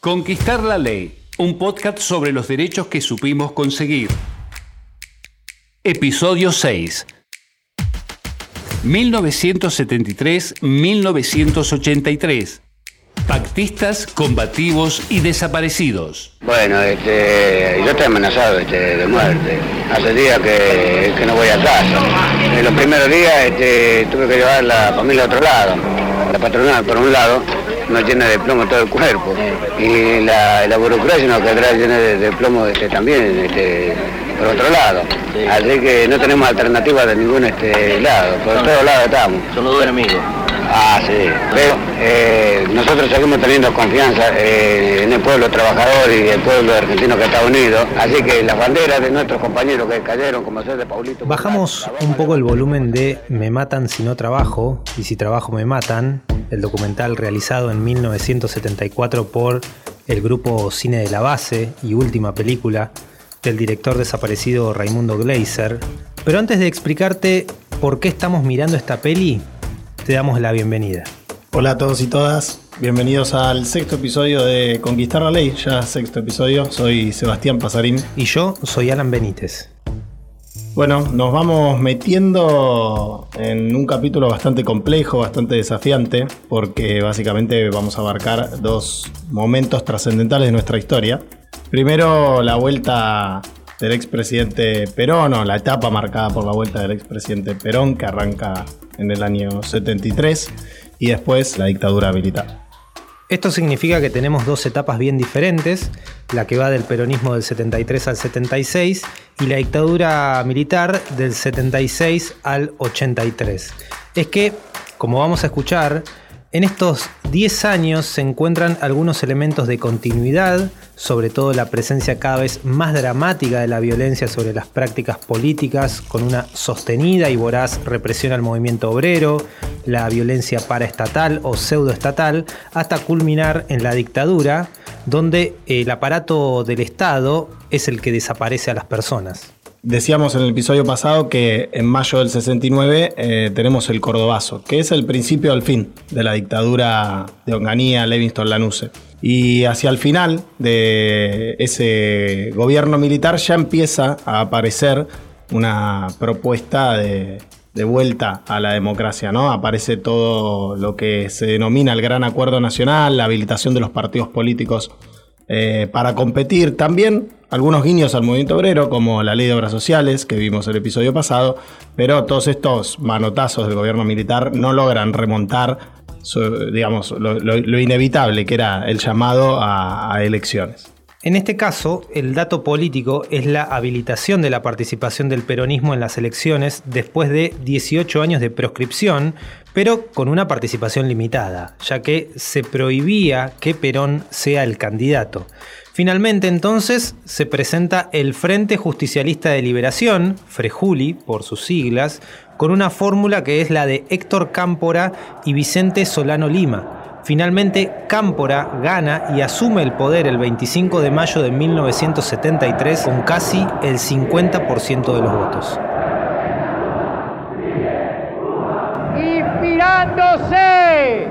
Conquistar la ley, un podcast sobre los derechos que supimos conseguir. Episodio 6. 1973-1983. Pactistas, combativos y desaparecidos. Bueno, este, yo estoy amenazado este, de muerte. Hace días que, que no voy a casa. En los primeros días este, tuve que llevar la familia a otro lado. La patronal por un lado no llena de plomo todo el cuerpo. Y la, la burocracia no quedará llena de, de plomo este, también este, por otro lado. Así que no tenemos alternativa de ningún este, lado. Por todos lados estamos. Son los dos enemigos. Ah, sí. Pero eh, nosotros seguimos teniendo confianza eh, en el pueblo trabajador y el pueblo argentino que está unido. Así que las banderas de nuestros compañeros que cayeron, como ser de Paulito. Bajamos un poco el volumen de Me matan si no trabajo y si trabajo me matan, el documental realizado en 1974 por el grupo Cine de la Base y última película del director desaparecido Raimundo Gleiser. Pero antes de explicarte por qué estamos mirando esta peli, te damos la bienvenida. Hola a todos y todas, bienvenidos al sexto episodio de Conquistar la Ley, ya sexto episodio, soy Sebastián Pasarín. Y yo soy Alan Benítez. Bueno, nos vamos metiendo en un capítulo bastante complejo, bastante desafiante, porque básicamente vamos a abarcar dos momentos trascendentales de nuestra historia. Primero, la vuelta del expresidente Perón, o la etapa marcada por la vuelta del expresidente Perón, que arranca en el año 73, y después la dictadura militar. Esto significa que tenemos dos etapas bien diferentes, la que va del peronismo del 73 al 76 y la dictadura militar del 76 al 83. Es que, como vamos a escuchar, en estos 10 años se encuentran algunos elementos de continuidad, sobre todo la presencia cada vez más dramática de la violencia sobre las prácticas políticas, con una sostenida y voraz represión al movimiento obrero, la violencia paraestatal o pseudoestatal, hasta culminar en la dictadura, donde el aparato del Estado es el que desaparece a las personas. Decíamos en el episodio pasado que en mayo del 69 eh, tenemos el Cordobazo, que es el principio al fin de la dictadura de Onganía, Levingston, Lanuse. Y hacia el final de ese gobierno militar ya empieza a aparecer una propuesta de, de vuelta a la democracia, ¿no? Aparece todo lo que se denomina el Gran Acuerdo Nacional, la habilitación de los partidos políticos eh, para competir. También algunos guiños al movimiento obrero, como la ley de obras sociales, que vimos el episodio pasado, pero todos estos manotazos del gobierno militar no logran remontar, digamos, lo, inevitable que era el llamado a, a elecciones. En este caso, el dato político es la habilitación de la participación del peronismo en las elecciones después de 18 años de proscripción, pero con una participación limitada, ya que se prohibía que Perón sea el candidato. Finalmente entonces se presenta el Frente Justicialista de Liberación, Frejuli por sus siglas, con una fórmula que es la de Héctor Cámpora y Vicente Solano Lima. Finalmente, Cámpora gana y asume el poder el 25 de mayo de 1973 con casi el 50% de los votos. Inspirándose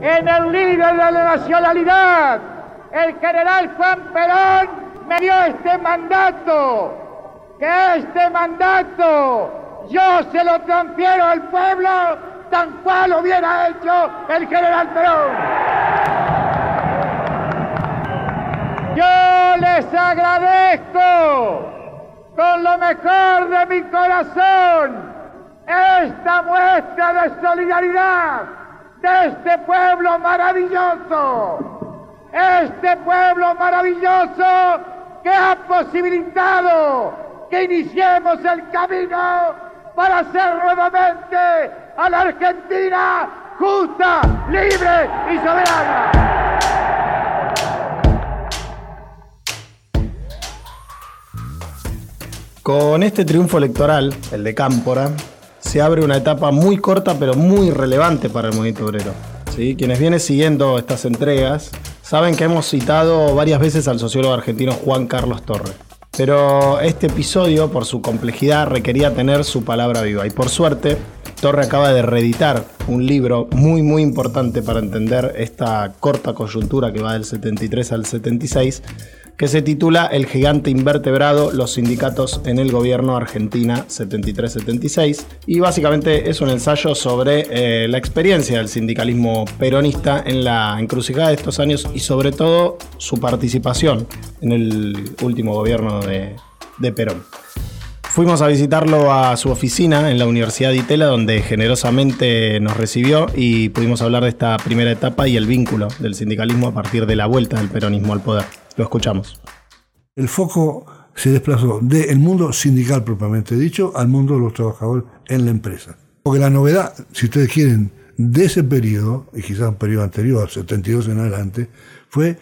en el líder de la nacionalidad, el general Juan Perón me dio este mandato, que este mandato yo se lo transfiero al pueblo tan cual hubiera hecho el general Perón. Yo les agradezco con lo mejor de mi corazón esta muestra de solidaridad de este pueblo maravilloso, este pueblo maravilloso que ha posibilitado que iniciemos el camino para hacer nuevamente a la Argentina justa, libre y soberana. Con este triunfo electoral, el de Cámpora, se abre una etapa muy corta pero muy relevante para el movimiento obrero. ¿sí? Quienes vienen siguiendo estas entregas saben que hemos citado varias veces al sociólogo argentino Juan Carlos Torres. Pero este episodio, por su complejidad, requería tener su palabra viva. Y por suerte, Torre acaba de reeditar un libro muy muy importante para entender esta corta coyuntura que va del 73 al 76 que se titula El gigante invertebrado, los sindicatos en el gobierno Argentina 73-76. Y básicamente es un ensayo sobre eh, la experiencia del sindicalismo peronista en la encrucijada de estos años y sobre todo su participación en el último gobierno de, de Perón. Fuimos a visitarlo a su oficina en la Universidad de Itela, donde generosamente nos recibió y pudimos hablar de esta primera etapa y el vínculo del sindicalismo a partir de la vuelta del peronismo al poder. Lo escuchamos. El foco se desplazó del mundo sindical propiamente dicho al mundo de los trabajadores en la empresa. Porque la novedad, si ustedes quieren, de ese periodo, y quizás un periodo anterior, 72 en adelante, fue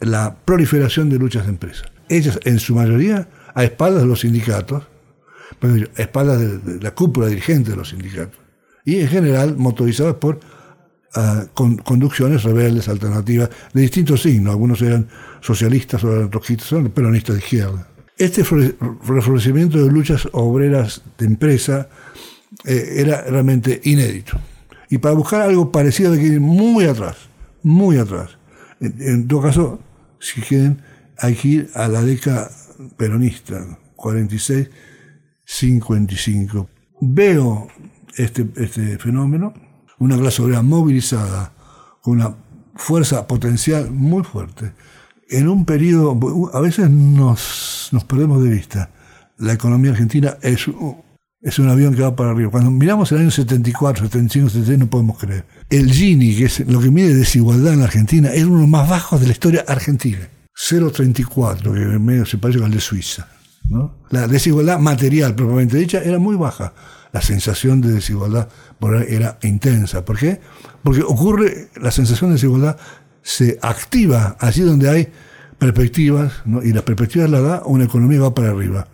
la proliferación de luchas de empresa. Ellas, en su mayoría, a espaldas de los sindicatos, a espaldas de, la cúpula dirigente de los sindicatos, y en general motorizadas por con conducciones rebeldes, alternativas, de distintos signos. Algunos eran socialistas, otros eran rojistas, otros peronistas de izquierda. Este reflorecimiento de luchas obreras de empresa eh, era realmente inédito. Y para buscar algo parecido hay que ir muy atrás, muy atrás. En, todo caso, si quieren, hay que ir a la década peronista, 46, 55. Veo este, este fenómeno una clase obrera movilizada, con una fuerza potencial muy fuerte. En un periodo, a veces nos, perdemos de vista, la economía argentina es, es un avión que va para arriba. Cuando miramos el año 74, 75, 76, no podemos creer. El Gini, que es lo que mide desigualdad en la Argentina, es uno de los más bajos de la historia argentina. 0,34, que medio se parece al de Suiza. La desigualdad material, propiamente dicha, era muy baja. La sensación de desigualdad era intensa. ¿Por qué? Porque ocurre, la sensación de desigualdad se activa allí donde hay perspectivas, y las perspectivas la da una economía va para arriba.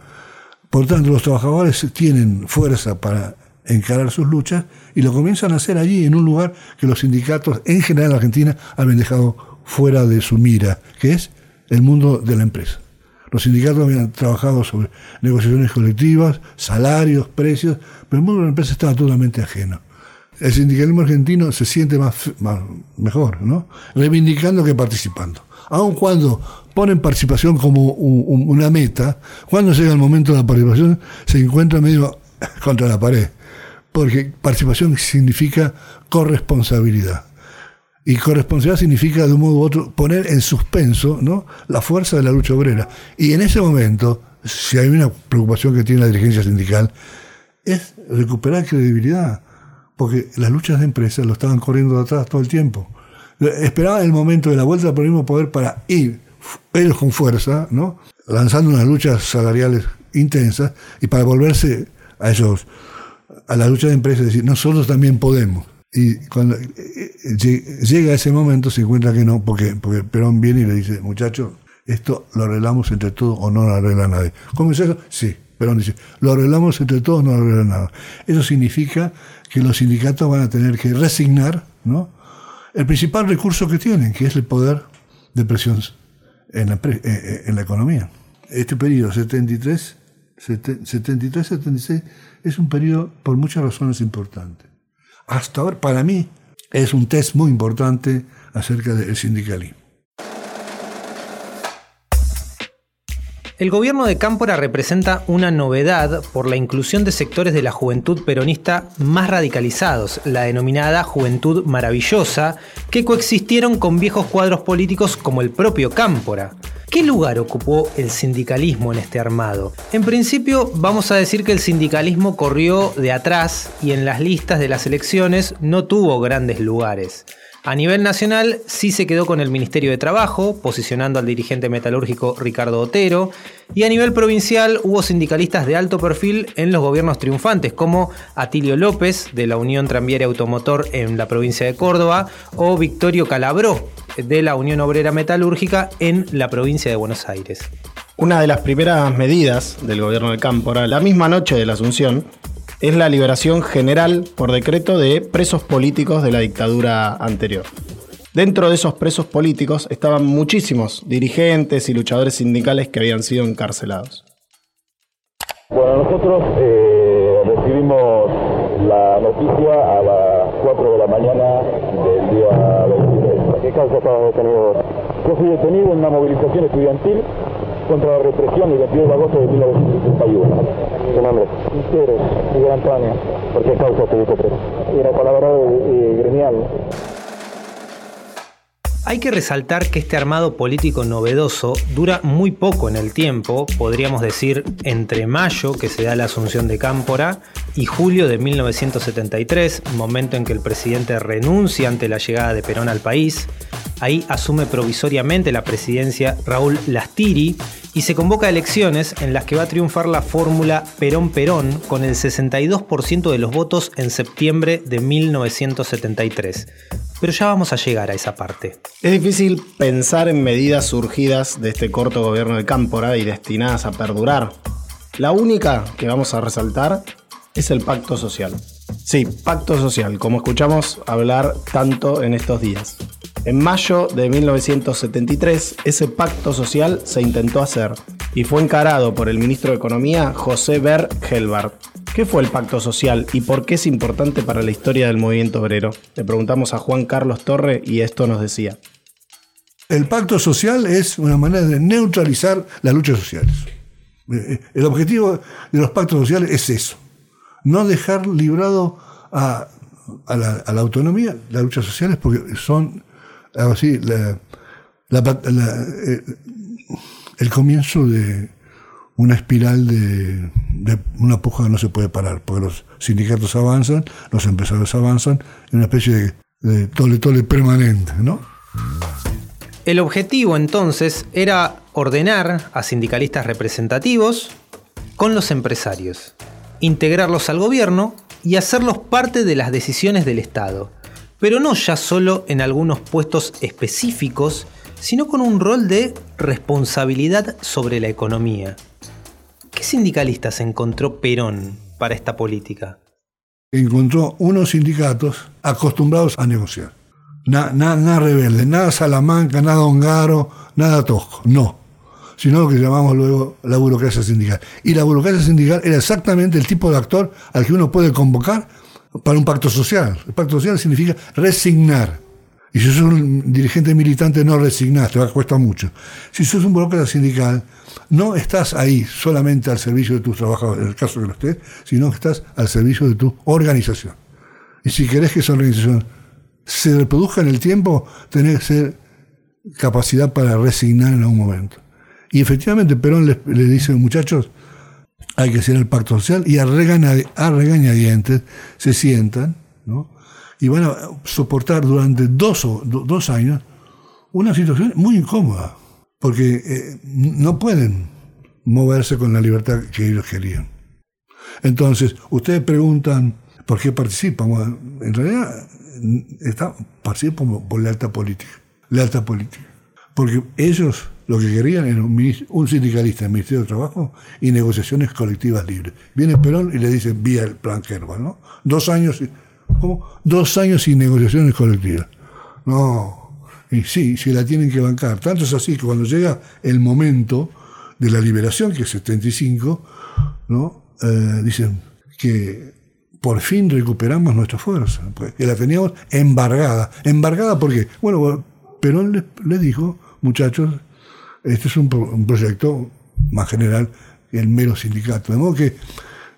Por tanto, los trabajadores tienen fuerza para encarar sus luchas y lo comienzan a hacer allí, en un lugar que los sindicatos en general en Argentina habían dejado fuera de su mira, que es el mundo de la empresa. Los sindicatos habían trabajado sobre negociaciones colectivas, salarios, precios, pero el mundo de la empresa estaba totalmente ajeno. El sindicalismo argentino se siente más, mejor, ¿no? Reivindicando que participando. Aun cuando ponen participación como una meta, cuando llega el momento de la participación se encuentra medio contra la pared. Porque participación significa corresponsabilidad. Y corresponsabilidad significa de un modo u otro poner en suspenso ¿no? la fuerza de la lucha obrera. Y en ese momento, si hay una preocupación que tiene la dirigencia sindical, es recuperar credibilidad. Porque las luchas de empresas lo estaban corriendo de atrás todo el tiempo. Esperaban el momento de la vuelta del mismo poder para ir ellos con fuerza, ¿no? lanzando unas luchas salariales intensas y para volverse a esos a la lucha de empresas decir, nosotros también podemos. Y cuando eh, eh, llega ese momento se encuentra que no, porque, porque Perón viene y le dice, muchachos, esto lo arreglamos entre todos o no lo arregla nadie. ¿Cómo es eso? Sí. Perón dice, lo arreglamos entre todos, no lo arregla nada. Eso significa que los sindicatos van a tener que resignar ¿no? el principal recurso que tienen, que es el poder de presión en la, eh, en la economía. Este periodo 73, 73-76 es un periodo por muchas razones importantes hasta ahora para mí es un test muy importante acerca del sindicalismo. El gobierno de Cámpora representa una novedad por la inclusión de sectores de la juventud peronista más radicalizados, la denominada juventud maravillosa, que coexistieron con viejos cuadros políticos como el propio Cámpora. ¿Qué lugar ocupó el sindicalismo en este armado? En principio vamos a decir que el sindicalismo corrió de atrás y en las listas de las elecciones no tuvo grandes lugares. A nivel nacional sí se quedó con el Ministerio de Trabajo, posicionando al dirigente metalúrgico Ricardo Otero, y a nivel provincial hubo sindicalistas de alto perfil en los gobiernos triunfantes, como Atilio López, de la Unión Tranviaria Automotor en la provincia de Córdoba, o Victorio Calabró, de la Unión Obrera Metalúrgica en la provincia de Buenos Aires. Una de las primeras medidas del gobierno de Cámpora, la misma noche de la Asunción, es la liberación general por decreto de presos políticos de la dictadura anterior. Dentro de esos presos políticos estaban muchísimos dirigentes y luchadores sindicales que habían sido encarcelados. Bueno, nosotros eh, recibimos la noticia a las 4 de la mañana del día 23. ¿Qué causa estaba detenido? Yo fui detenido en una movilización estudiantil contra la represión el 22 de agosto de 1961. ¿Su nombre? Miguel Antonio. ¿Por qué causa estuviste preso? Era colaborador eh, gremial. Hay que resaltar que este armado político novedoso dura muy poco en el tiempo, podríamos decir entre mayo, que se da la asunción de Cámpora, y julio de 1973, momento en que el presidente renuncia ante la llegada de Perón al país. Ahí asume provisoriamente la presidencia Raúl Lastiri y se convoca a elecciones en las que va a triunfar la fórmula Perón-Perón con el 62% de los votos en septiembre de 1973. Pero ya vamos a llegar a esa parte. Es difícil pensar en medidas surgidas de este corto gobierno de Cámpora y destinadas a perdurar. La única que vamos a resaltar es el pacto social. Sí, pacto social, como escuchamos hablar tanto en estos días. En mayo de 1973, ese pacto social se intentó hacer y fue encarado por el ministro de Economía José Ber Helbart. ¿Qué fue el pacto social y por qué es importante para la historia del movimiento obrero? Le preguntamos a Juan Carlos Torre y esto nos decía. El pacto social es una manera de neutralizar las luchas sociales. Eh, El objetivo de los pactos sociales es eso, no dejar librado a, la, a la autonomía las luchas sociales porque son así, eh, el comienzo de una espiral de, de una puja que no se puede parar, porque los sindicatos avanzan, los empresarios avanzan, en una especie de, de tole tole permanente, ¿no? El objetivo entonces era ordenar a sindicalistas representativos con los empresarios, integrarlos al gobierno y hacerlos parte de las decisiones del Estado, pero no ya solo en algunos puestos específicos, sino con un rol de responsabilidad sobre la economía. ¿Qué sindicalistas encontró Perón para esta política? encontró unos sindicatos acostumbrados a negociar. Na- na- nada rebelde, nada Salamanca, nada Hongaro, nada Tosco, no. Sino lo que llamamos luego la burocracia sindical. Y la burocracia sindical era exactamente el tipo de actor al que uno puede convocar para un pacto social. El pacto social significa resignar. Y si sos un dirigente militante, no resignás, te va a costar mucho. Si sos un burócrata sindical, no estás ahí solamente al servicio de tus trabajadores, en el caso que lo estés, sino que estás al servicio de tu organización. Y si querés que esa organización se reproduzca en el tiempo, tenés que ser capacidad para resignar en algún momento. Y efectivamente Perón le, le dice, muchachos, hay que hacer el pacto social y a, regaña- a regañadientes se sientan, ¿no? Y van a soportar durante dos, o- do- dos años una situación muy incómoda, porque eh, no pueden moverse con la libertad que ellos querían. Entonces, ustedes preguntan por qué participan. Bueno, en realidad, está, participan por, por lealtad política. Lealtad política. Porque ellos lo que querían era un, un sindicalista en el Ministerio de Trabajo y negociaciones colectivas libres. Viene Perón y le dice vía el plan Kerbal, ¿no? Dos años, ¿cómo? Dos años sin negociaciones colectivas. No, y sí, sí la tienen que bancar. Tanto es así que cuando llega el momento de la liberación, que es 75, ¿no? Eh, dicen que por fin recuperamos nuestra fuerza, pues, que la teníamos embargada. ¿Embargada por qué? Bueno, Perón les, les dijo, muchachos, este es un, pro- un proyecto más general que el mero sindicato. De modo que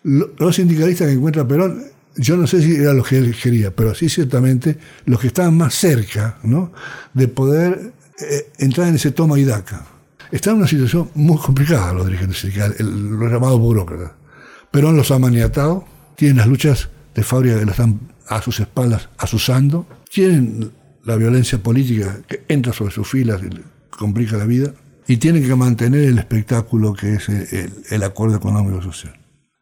lo- los sindicalistas que encuentra Perón, yo no sé si eran los que él quería, pero sí ciertamente los que estaban más cerca ¿no? de poder eh, entrar en ese toma y daca. Están en una situación muy complicada los dirigentes sindicales, los llamados burócratas. Perón los ha maniatado, tienen las luchas de fábrica que lo están a sus espaldas asusando, tienen la violencia política que entra sobre sus filas y complica la vida, y tienen que mantener el espectáculo que es el, el- el acuerdo económico social.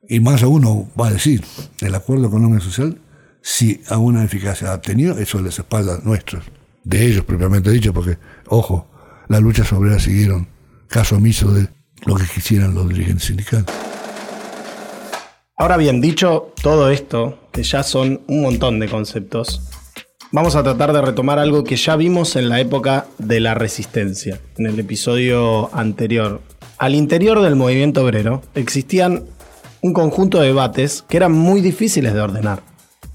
Y más aún uno va a decir, el acuerdo económico social, si alguna eficacia ha tenido, eso las espaldas nuestras, de ellos propiamente dicho, porque, ojo, las luchas obreras siguieron caso omiso de lo que quisieran los dirigentes sindicales. Ahora bien, dicho todo esto, que ya son un montón de conceptos, vamos a tratar de retomar algo que ya vimos en la época de la resistencia, en el episodio anterior. Al interior del movimiento obrero existían un conjunto de debates que eran muy difíciles de ordenar.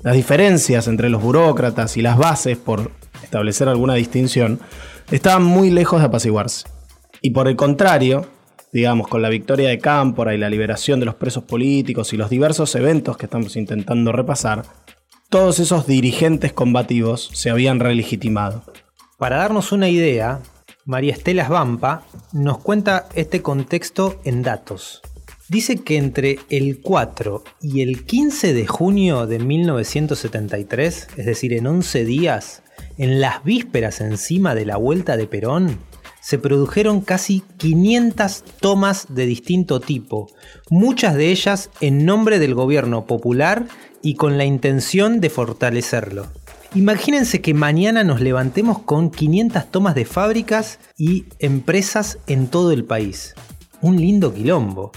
Las diferencias entre los burócratas y las bases, por establecer alguna distinción, estaban muy lejos de apaciguarse. Y por el contrario, digamos, con la victoria de Cámpora y la liberación de los presos políticos y los diversos eventos que estamos intentando repasar, todos esos dirigentes combativos se habían relegitimado. Para darnos una idea, María Estela Vampa nos cuenta este contexto en datos. Dice que entre el 4 y el 15 de junio de 1973, es decir, en 11 días, en las vísperas encima de la vuelta de Perón, se produjeron casi 500 tomas de distinto tipo, muchas de ellas en nombre del gobierno popular y con la intención de fortalecerlo. Imagínense que mañana nos levantemos con 500 tomas de fábricas y empresas en todo el país. Un lindo quilombo.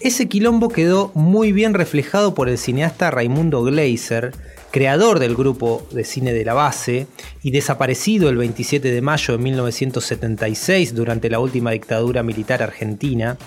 Ese quilombo quedó muy bien reflejado por el cineasta Raimundo Gleiser, creador del grupo de cine de la base y desaparecido el 27 de mayo de 1976 durante la última dictadura militar argentina,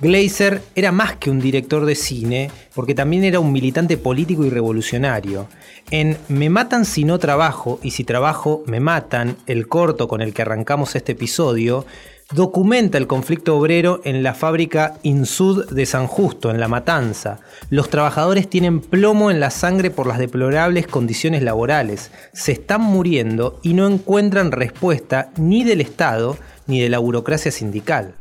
Gleiser era más que un director de cine porque también era un militante político y revolucionario. En Me matan si no trabajo y si trabajo me matan, el corto con el que arrancamos este episodio, documenta el conflicto obrero en la fábrica Insud de San Justo, en La Matanza. Los trabajadores tienen plomo en la sangre por las deplorables condiciones laborales, se están muriendo y no encuentran respuesta ni del Estado ni de la burocracia sindical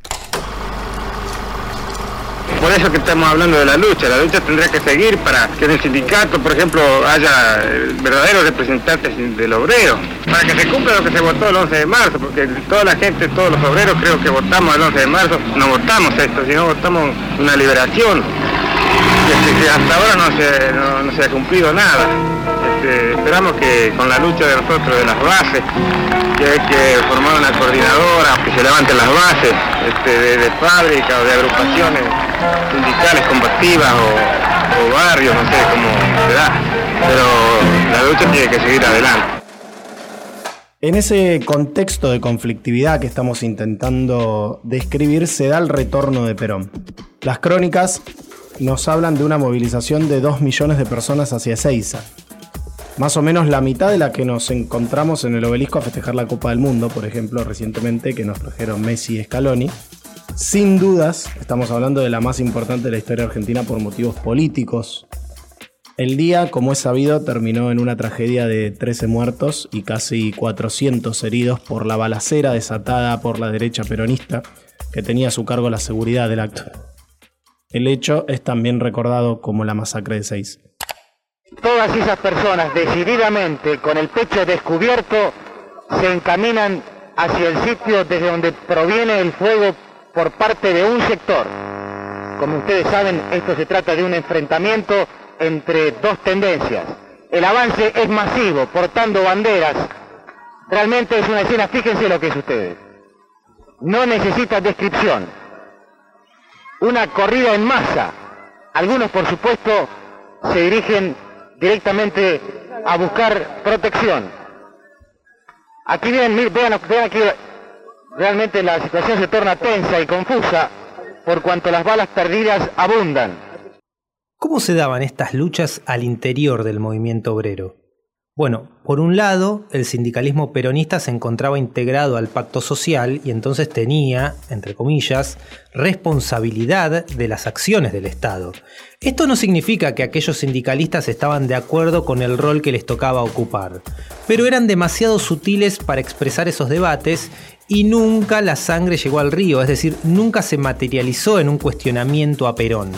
por eso que estamos hablando de la lucha. La lucha tendría que seguir para que en el sindicato, por ejemplo, haya eh, verdaderos representantes del obrero, para que se cumpla lo que se votó el 11 de marzo, porque toda la gente, todos los obreros creo que votamos el 11 de marzo, no votamos esto, sino votamos una liberación, que, hasta ahora no se, ha cumplido nada. Este, esperamos que con la lucha de nosotros, de las bases, que hay que formar una coordinadora, que se levanten las bases este, de, fábrica o de agrupaciones sindicales combativas o, barrios, no sé cómo será, pero la lucha tiene que seguir adelante. En ese contexto de conflictividad que estamos intentando describir se da el retorno de Perón. Las crónicas nos hablan de una movilización de 2 millones de personas hacia Ezeiza, más o menos la mitad de la que nos encontramos en el obelisco a festejar la Copa del Mundo, por ejemplo, recientemente que nos trajeron Messi y Scaloni. Sin dudas, estamos hablando de la más importante de la historia argentina por motivos políticos. El día, como es sabido, terminó en una tragedia de 13 muertos y casi 400 heridos por la balacera desatada por la derecha peronista que tenía a su cargo la seguridad del acto. El hecho es también recordado como la masacre de Seis todas esas personas decididamente, con el pecho descubierto, se encaminan hacia el sitio desde donde proviene el fuego por parte de un sector. Como ustedes saben, esto se trata de un enfrentamiento entre dos tendencias. El avance es masivo, portando banderas. Realmente es una escena, fíjense lo que es ustedes. No necesita descripción. Una corrida en masa. Algunos, por supuesto, se dirigen directamente a buscar protección. Aquí vean, vean, vean aquí, realmente la situación se torna tensa y confusa por cuanto las balas perdidas abundan. ¿Cómo se daban estas luchas al interior del movimiento obrero? Bueno, por un lado, el sindicalismo peronista se encontraba integrado al pacto social y entonces tenía, entre comillas, responsabilidad de las acciones del Estado. Esto no significa que aquellos sindicalistas estaban de acuerdo con el rol que les tocaba ocupar, pero eran demasiado sutiles para expresar esos debates y nunca la sangre llegó al río, es decir, nunca se materializó en un cuestionamiento a Perón.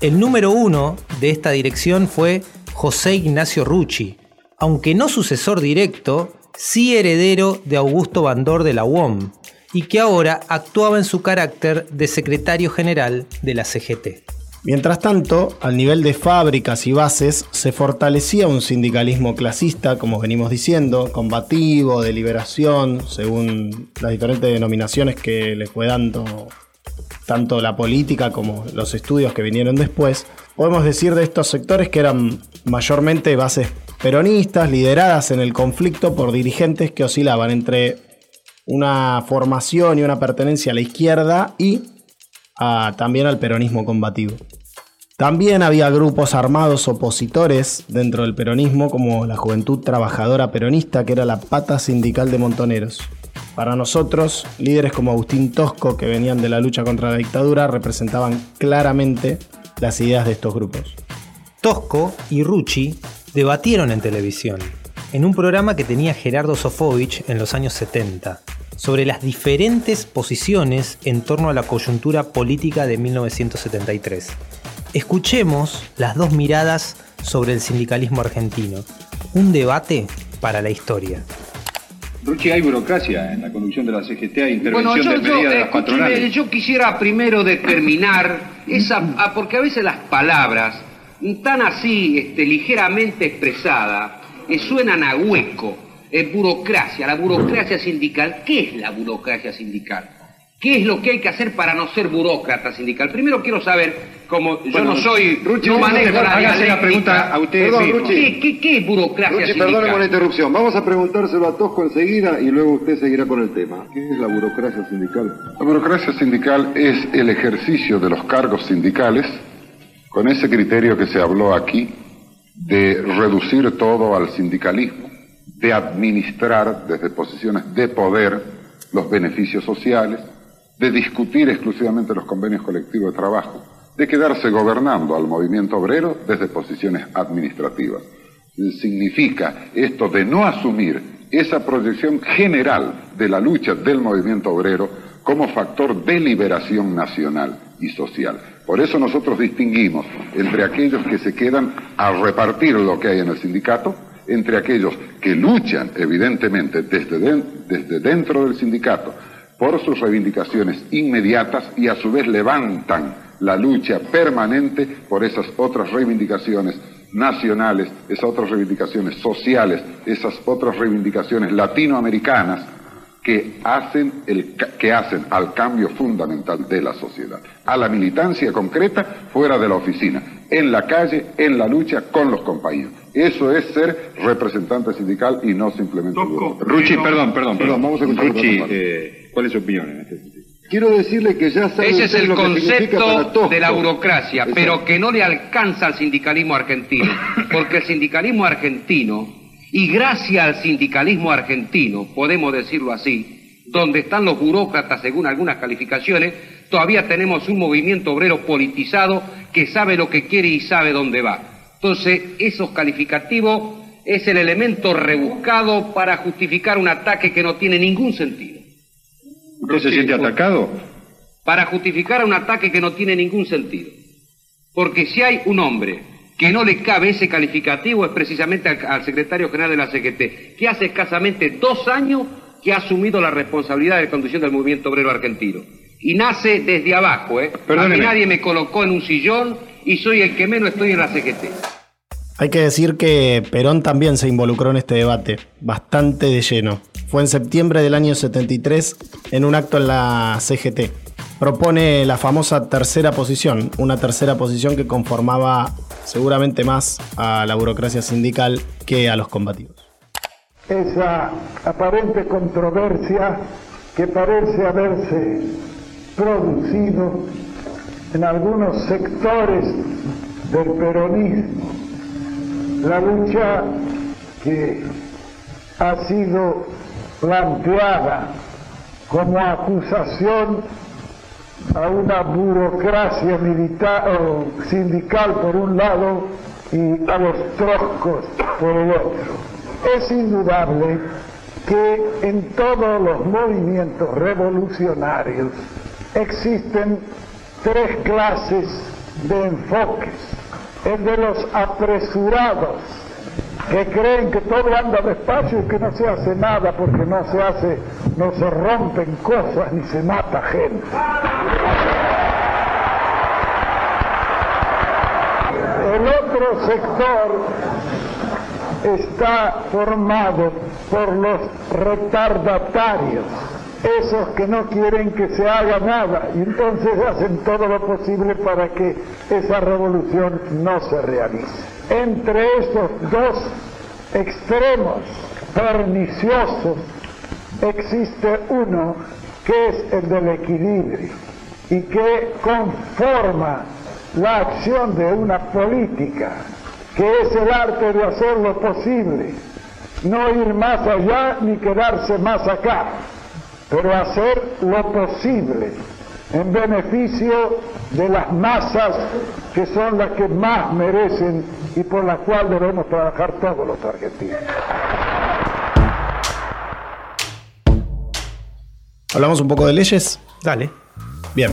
El número uno de esta dirección fue José Ignacio Rucci, aunque no sucesor directo, sí heredero de Augusto Bandor de la UOM, y que ahora actuaba en su carácter de secretario general de la CGT. Mientras tanto, al nivel de fábricas y bases, se fortalecía un sindicalismo clasista, como venimos diciendo, combativo, de liberación, según las diferentes denominaciones que le fue dando tanto la política como los estudios que vinieron después. Podemos decir de estos sectores que eran mayormente bases peronistas lideradas en el conflicto por dirigentes que oscilaban entre una formación y una pertenencia a la izquierda y también al peronismo combativo. También había grupos armados opositores dentro del peronismo, como la Juventud Trabajadora Peronista, que era la pata sindical de Montoneros. Para nosotros, líderes como Agustín Tosco, que venían de la lucha contra la dictadura, representaban claramente las ideas de estos grupos. Tosco y Rucci debatieron en televisión, en un programa que tenía Gerardo Sofovich en los años 70, sobre las diferentes posiciones en torno a la coyuntura política de 1973. Escuchemos las dos miradas sobre el sindicalismo argentino. Un debate para la historia. Ruchi, hay burocracia en la conducción de la CGT, hay intervención Bueno, yo, de yo, medidas de las escúcheme, patronales. yo quisiera primero determinar esa, ah, porque a veces las palabras tan así, este, ligeramente expresadas, eh, suenan a hueco. Eh, burocracia, la burocracia sindical. ¿Qué es la burocracia sindical? ¿Qué es lo que hay que hacer para no ser burócrata sindical? Primero quiero saber, como yo Bueno, no soy, Ruchi, no manejo la hágase la pregunta a ustedes Perdón, mismos. Ruchi. ¿Qué, qué, qué es burocracia Ruchi, sindical? perdone por la interrupción. Vamos a preguntárselo a Tosco enseguida y luego usted seguirá con el tema. ¿Qué es la burocracia sindical? La burocracia sindical es el ejercicio de los cargos sindicales con ese criterio que se habló aquí de reducir todo al sindicalismo, de administrar desde posiciones de poder los beneficios sociales, de discutir exclusivamente los convenios colectivos de trabajo, de quedarse gobernando al movimiento obrero desde posiciones administrativas. Significa esto de no asumir esa proyección general de la lucha del movimiento obrero como factor de liberación nacional y social. Por eso nosotros distinguimos entre aquellos que se quedan a repartir lo que hay en el sindicato, entre aquellos que luchan evidentemente desde, desde dentro del sindicato por sus reivindicaciones inmediatas y a su vez levantan la lucha permanente por esas otras reivindicaciones nacionales, esas otras reivindicaciones sociales, esas otras reivindicaciones latinoamericanas que hacen, el, que hacen al cambio fundamental de la sociedad, a la militancia concreta fuera de la oficina, en la calle, en la lucha con los compañeros. Eso es ser representante sindical y no simplemente... burócrata. Ruchi, perdón, perdón, Perdón, vamos a escuchar Ruchi, eh, ¿cuál es su opinión en este sentido? Quiero decirle que ya sabe Ese es el lo concepto de la burocracia, Exacto. pero que no le alcanza al sindicalismo argentino, porque el sindicalismo argentino, y gracias al sindicalismo argentino, podemos decirlo así, donde están los burócratas según algunas calificaciones, todavía tenemos un movimiento obrero politizado que sabe lo que quiere y sabe dónde va. Entonces, esos calificativos es el elemento rebuscado para justificar un ataque que no tiene ningún sentido. ¿Usted se siente atacado? para justificar un ataque que no tiene ningún sentido. Porque si hay un hombre que no le cabe ese calificativo es precisamente al, al secretario general de la CGT, que hace escasamente dos años que ha asumido la responsabilidad de conducción del movimiento obrero argentino. Y nace desde abajo, ¿eh? A mí Perdóneme. nadie me colocó en un sillón y soy el que menos estoy en la CGT. Hay que decir que Perón también se involucró en este debate, bastante de lleno. Fue en septiembre del año 73 en un acto en la CGT. Propone la famosa tercera posición, una tercera posición que conformaba seguramente más a la burocracia sindical que a los combativos. esa aparente controversia que parece haberse producido en algunos sectores del peronismo. La lucha que ha sido planteada como acusación a una burocracia militar o sindical por un lado y a los troscos por el otro. Es indudable que en todos los movimientos revolucionarios existen tres clases de enfoques. El de los apresurados, que creen que todo anda despacio y que no se hace nada porque no se hace, no se rompen cosas ni se mata gente. El otro sector está formado por los retardatarios, esos que no quieren que se haga nada y entonces hacen todo lo posible para que esa revolución no se realice. Entre esos dos extremos perniciosos existe uno que es el del equilibrio y que conforma la acción de una política, que es el arte de hacer lo posible, no ir más allá ni quedarse más acá, pero hacer lo posible en beneficio de las masas que son las que más merecen y por las cuales debemos trabajar todos los argentinos. ¿Hablamos un poco de leyes? Dale. Bien.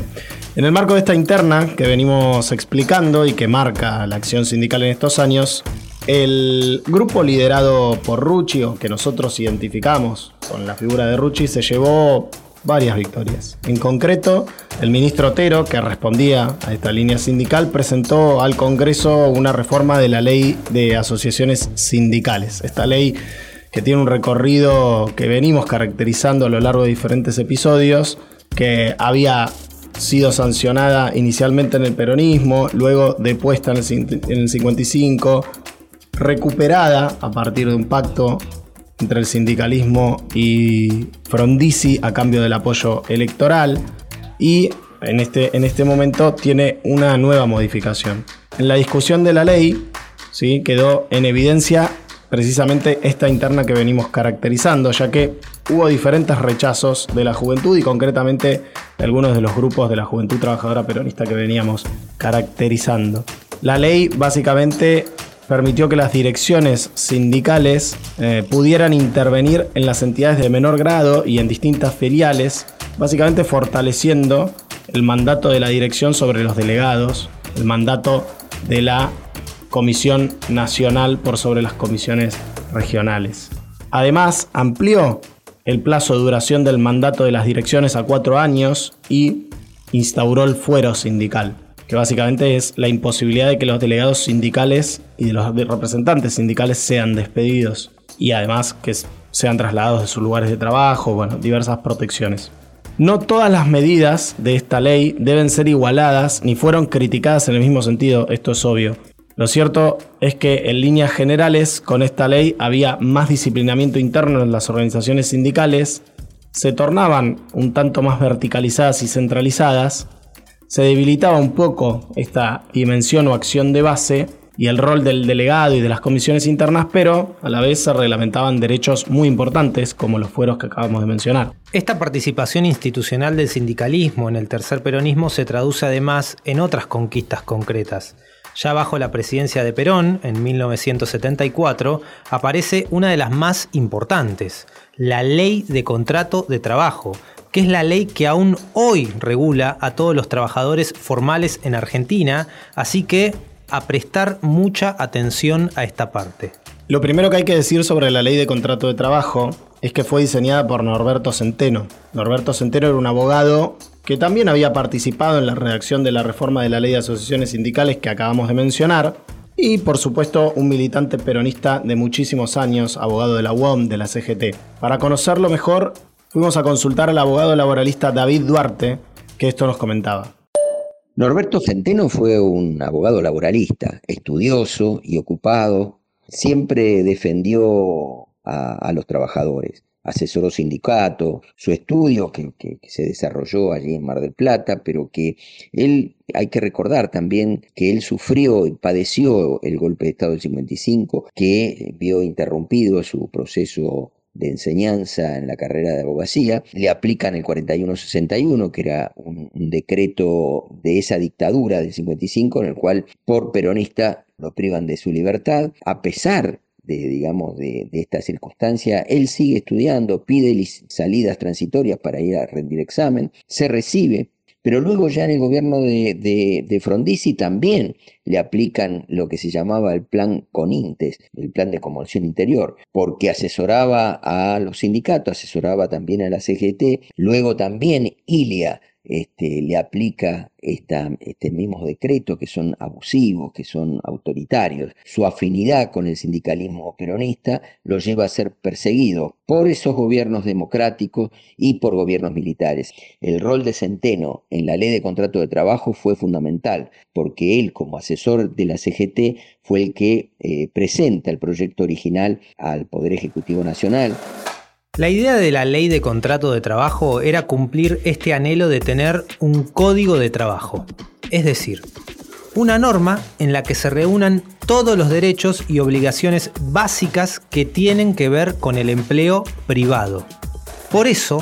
En el marco de esta interna que venimos explicando y que marca la acción sindical en estos años, el grupo liderado por Rucci, o que nosotros identificamos con la figura de Rucci, se llevó varias victorias. En concreto, el ministro Otero, que respondía a esta línea sindical, presentó al Congreso una reforma de la ley de asociaciones sindicales. Esta ley que tiene un recorrido que venimos caracterizando a lo largo de diferentes episodios, que había sido sancionada inicialmente en el peronismo, luego depuesta en el 55, recuperada a partir de un pacto entre el sindicalismo y Frondizi a cambio del apoyo electoral y en este, en este momento tiene una nueva modificación. En la discusión de la ley ¿sí? quedó en evidencia precisamente esta interna que venimos caracterizando, ya que hubo diferentes rechazos de la juventud y concretamente algunos de los grupos de la juventud trabajadora peronista que veníamos caracterizando. La ley básicamente permitió que las direcciones sindicales eh, pudieran intervenir en las entidades de menor grado y en distintas filiales, básicamente fortaleciendo el mandato de la dirección sobre los delegados, el mandato de la Comisión Nacional por sobre las comisiones regionales. Además, amplió el plazo de duración del mandato de las direcciones a cuatro años y instauró el fuero sindical que básicamente es la imposibilidad de que los delegados sindicales y de los representantes sindicales sean despedidos y además que sean trasladados de sus lugares de trabajo, bueno, diversas protecciones. No todas las medidas de esta ley deben ser igualadas ni fueron criticadas en el mismo sentido, esto es obvio. Lo cierto es que en líneas generales con esta ley había más disciplinamiento interno en las organizaciones sindicales, se tornaban un tanto más verticalizadas y centralizadas, se debilitaba un poco esta dimensión o acción de base y el rol del delegado y de las comisiones internas, pero a la vez se reglamentaban derechos muy importantes como los fueros que acabamos de mencionar. Esta participación institucional del sindicalismo en el tercer peronismo se traduce además en otras conquistas concretas. Ya bajo la presidencia de Perón, en 1974, aparece una de las más importantes, la Ley de Contrato de Trabajo, que es la ley que aún hoy regula a todos los trabajadores formales en Argentina, así que a prestar mucha atención a esta parte. Lo primero que hay que decir sobre la ley de contrato de trabajo es que fue diseñada por Norberto Centeno. Norberto Centeno era un abogado que también había participado en la redacción de la reforma de la ley de asociaciones sindicales que acabamos de mencionar, y por supuesto un militante peronista de muchísimos años, abogado de la UOM, de la CGT. Para conocerlo mejor, fuimos a consultar al abogado laboralista David Duarte, que esto nos comentaba. Norberto Centeno fue un abogado laboralista, estudioso y ocupado, siempre defendió a, los trabajadores, asesoró sindicatos, su estudio que, que, se desarrolló allí en Mar del Plata, pero que él, hay que recordar también que él sufrió y padeció el golpe de Estado del 55, que vio interrumpido su proceso de enseñanza en la carrera de abogacía, le aplican el 4161, que era un, decreto de esa dictadura del 55, en el cual por peronista lo privan de su libertad, a pesar de, digamos, de, esta circunstancia, él sigue estudiando, pide salidas transitorias para ir a rendir examen, se recibe, pero luego ya en el gobierno de, de, Frondizi también le aplican lo que se llamaba el plan Conintes, el plan de conmoción interior, porque asesoraba a los sindicatos, asesoraba también a la CGT, luego también Ilia este, le aplica esta, este mismo decreto que son abusivos, que son autoritarios. Su afinidad con el sindicalismo peronista lo lleva a ser perseguido por esos gobiernos democráticos y por gobiernos militares. El rol de Centeno en la ley de contrato de trabajo fue fundamental, porque él como asesor de la CGT fue el que eh, presenta el proyecto original al Poder Ejecutivo Nacional. La idea de la ley de contrato de trabajo era cumplir este anhelo de tener un código de trabajo. Es decir, una norma en la que se reúnan todos los derechos y obligaciones básicas que tienen que ver con el empleo privado. Por eso,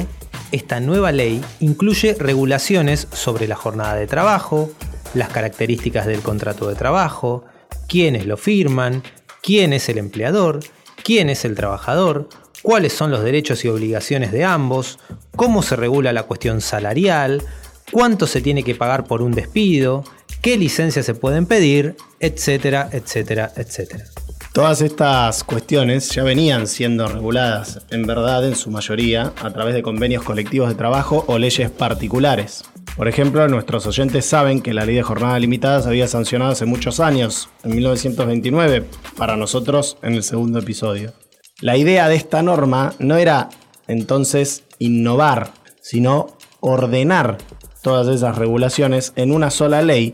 esta nueva ley incluye regulaciones sobre la jornada de trabajo, las características del contrato de trabajo, quiénes lo firman, quién es el empleador, quién es el trabajador, cuáles son los derechos y obligaciones de ambos, cómo se regula la cuestión salarial, cuánto se tiene que pagar por un despido, qué licencias se pueden pedir, etcétera, etcétera, etcétera. Todas estas cuestiones ya venían siendo reguladas, en verdad, en su mayoría, a través de convenios colectivos de trabajo o leyes particulares. Por ejemplo, nuestros oyentes saben que la ley de jornada limitada se había sancionado hace muchos años, en 1929, para nosotros en el segundo episodio. La idea de esta norma no era entonces innovar, sino ordenar todas esas regulaciones en una sola ley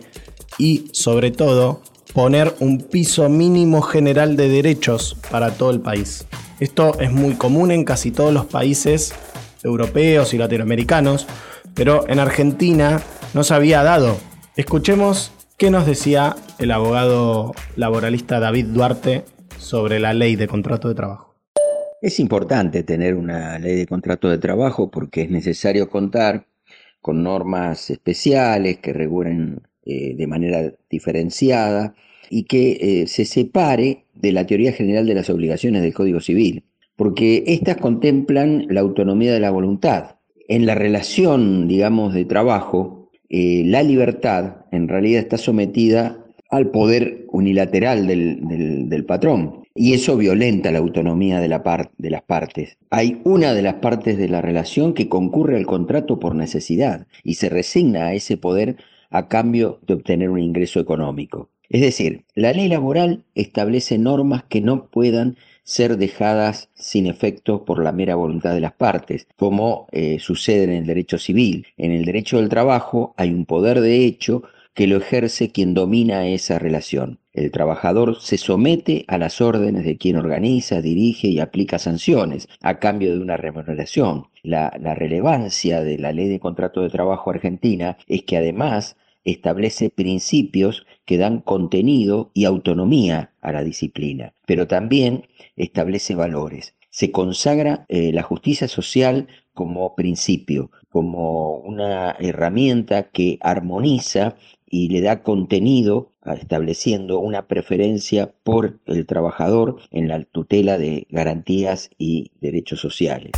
y, sobre todo, poner un piso mínimo general de derechos para todo el país. Esto es muy común en casi todos los países europeos y latinoamericanos, pero en Argentina no se había dado. Escuchemos qué nos decía el abogado laboralista David Duarte sobre la ley de contrato de trabajo. Es importante tener una ley de contrato de trabajo porque es necesario contar con normas especiales que regulen eh, de manera diferenciada y que eh, se separe de la teoría general de las obligaciones del Código Civil, porque éstas contemplan la autonomía de la voluntad. En la relación, digamos, de trabajo, eh, la libertad en realidad está sometida al poder unilateral del patrón. Y eso violenta la autonomía de, la de las partes. Hay una de las partes de la relación que concurre al contrato por necesidad y se resigna a ese poder a cambio de obtener un ingreso económico. Es decir, la ley laboral establece normas que no puedan ser dejadas sin efecto por la mera voluntad de las partes, como eh, sucede en el derecho civil. En el derecho del trabajo hay un poder de hecho que lo ejerce quien domina esa relación. El trabajador se somete a las órdenes de quien organiza, dirige y aplica sanciones a cambio de una remuneración. La, relevancia de la ley de contrato de trabajo argentina es que además establece principios que dan contenido y autonomía a la disciplina, pero también establece valores. Se consagra eh, la justicia social como principio, como una herramienta que armoniza y le da contenido estableciendo una preferencia por el trabajador en la tutela de garantías y derechos sociales.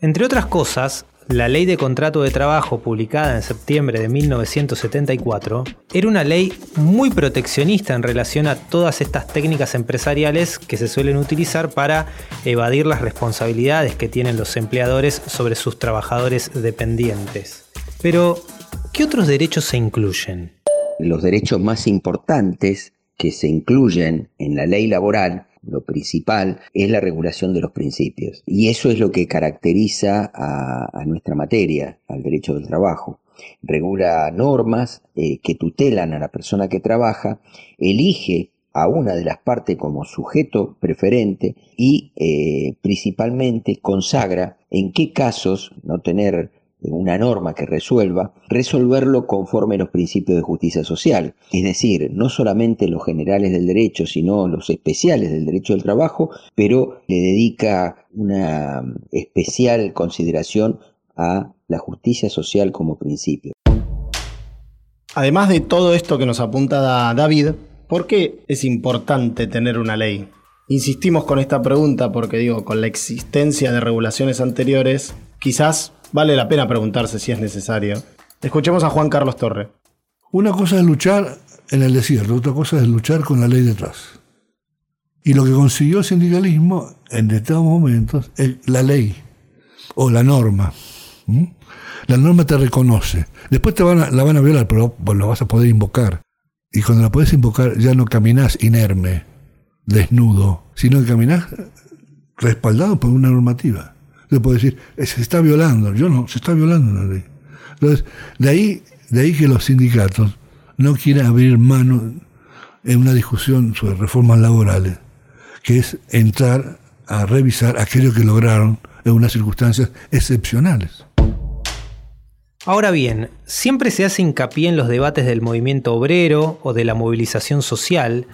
Entre otras cosas, la ley de contrato de trabajo publicada en septiembre de 1974 era una ley muy proteccionista en relación a todas estas técnicas empresariales que se suelen utilizar para evadir las responsabilidades que tienen los empleadores sobre sus trabajadores dependientes. Pero, ¿qué otros derechos se incluyen? Los derechos más importantes que se incluyen en la ley laboral, lo principal, es la regulación de los principios. Y eso es lo que caracteriza a, nuestra materia, al derecho del trabajo. Regula normas eh, que tutelan a la persona que trabaja, elige a una de las partes como sujeto preferente y eh, principalmente consagra en qué casos no tener una norma que resuelva, resolverlo conforme a los principios de justicia social. Es decir, no solamente los generales del derecho, sino los especiales del derecho del trabajo, pero le dedica una especial consideración a la justicia social como principio. Además de todo esto que nos apunta David, ¿por qué es importante tener una ley? Insistimos con esta pregunta porque digo, con la existencia de regulaciones anteriores, quizás vale la pena preguntarse si es necesario. Escuchemos a Juan Carlos Torre. Una cosa es luchar en el desierto, otra cosa es luchar con la ley detrás. Y lo que consiguió el sindicalismo en estos momentos es la ley o la norma. La norma te reconoce. Después te van la van a violar, pero lo vas a poder invocar. Y cuando la puedes invocar ya no caminas inerme, desnudo, sino que caminas respaldado por una normativa le puedo decir, eh, se está violando. Yo no, se está violando la ley. Entonces, de ahí, de ahí que los sindicatos no quieren abrir mano en una discusión sobre reformas laborales, que es entrar a revisar aquello que lograron en unas circunstancias excepcionales. Ahora bien, siempre se hace hincapié en los debates del movimiento obrero o de la movilización social,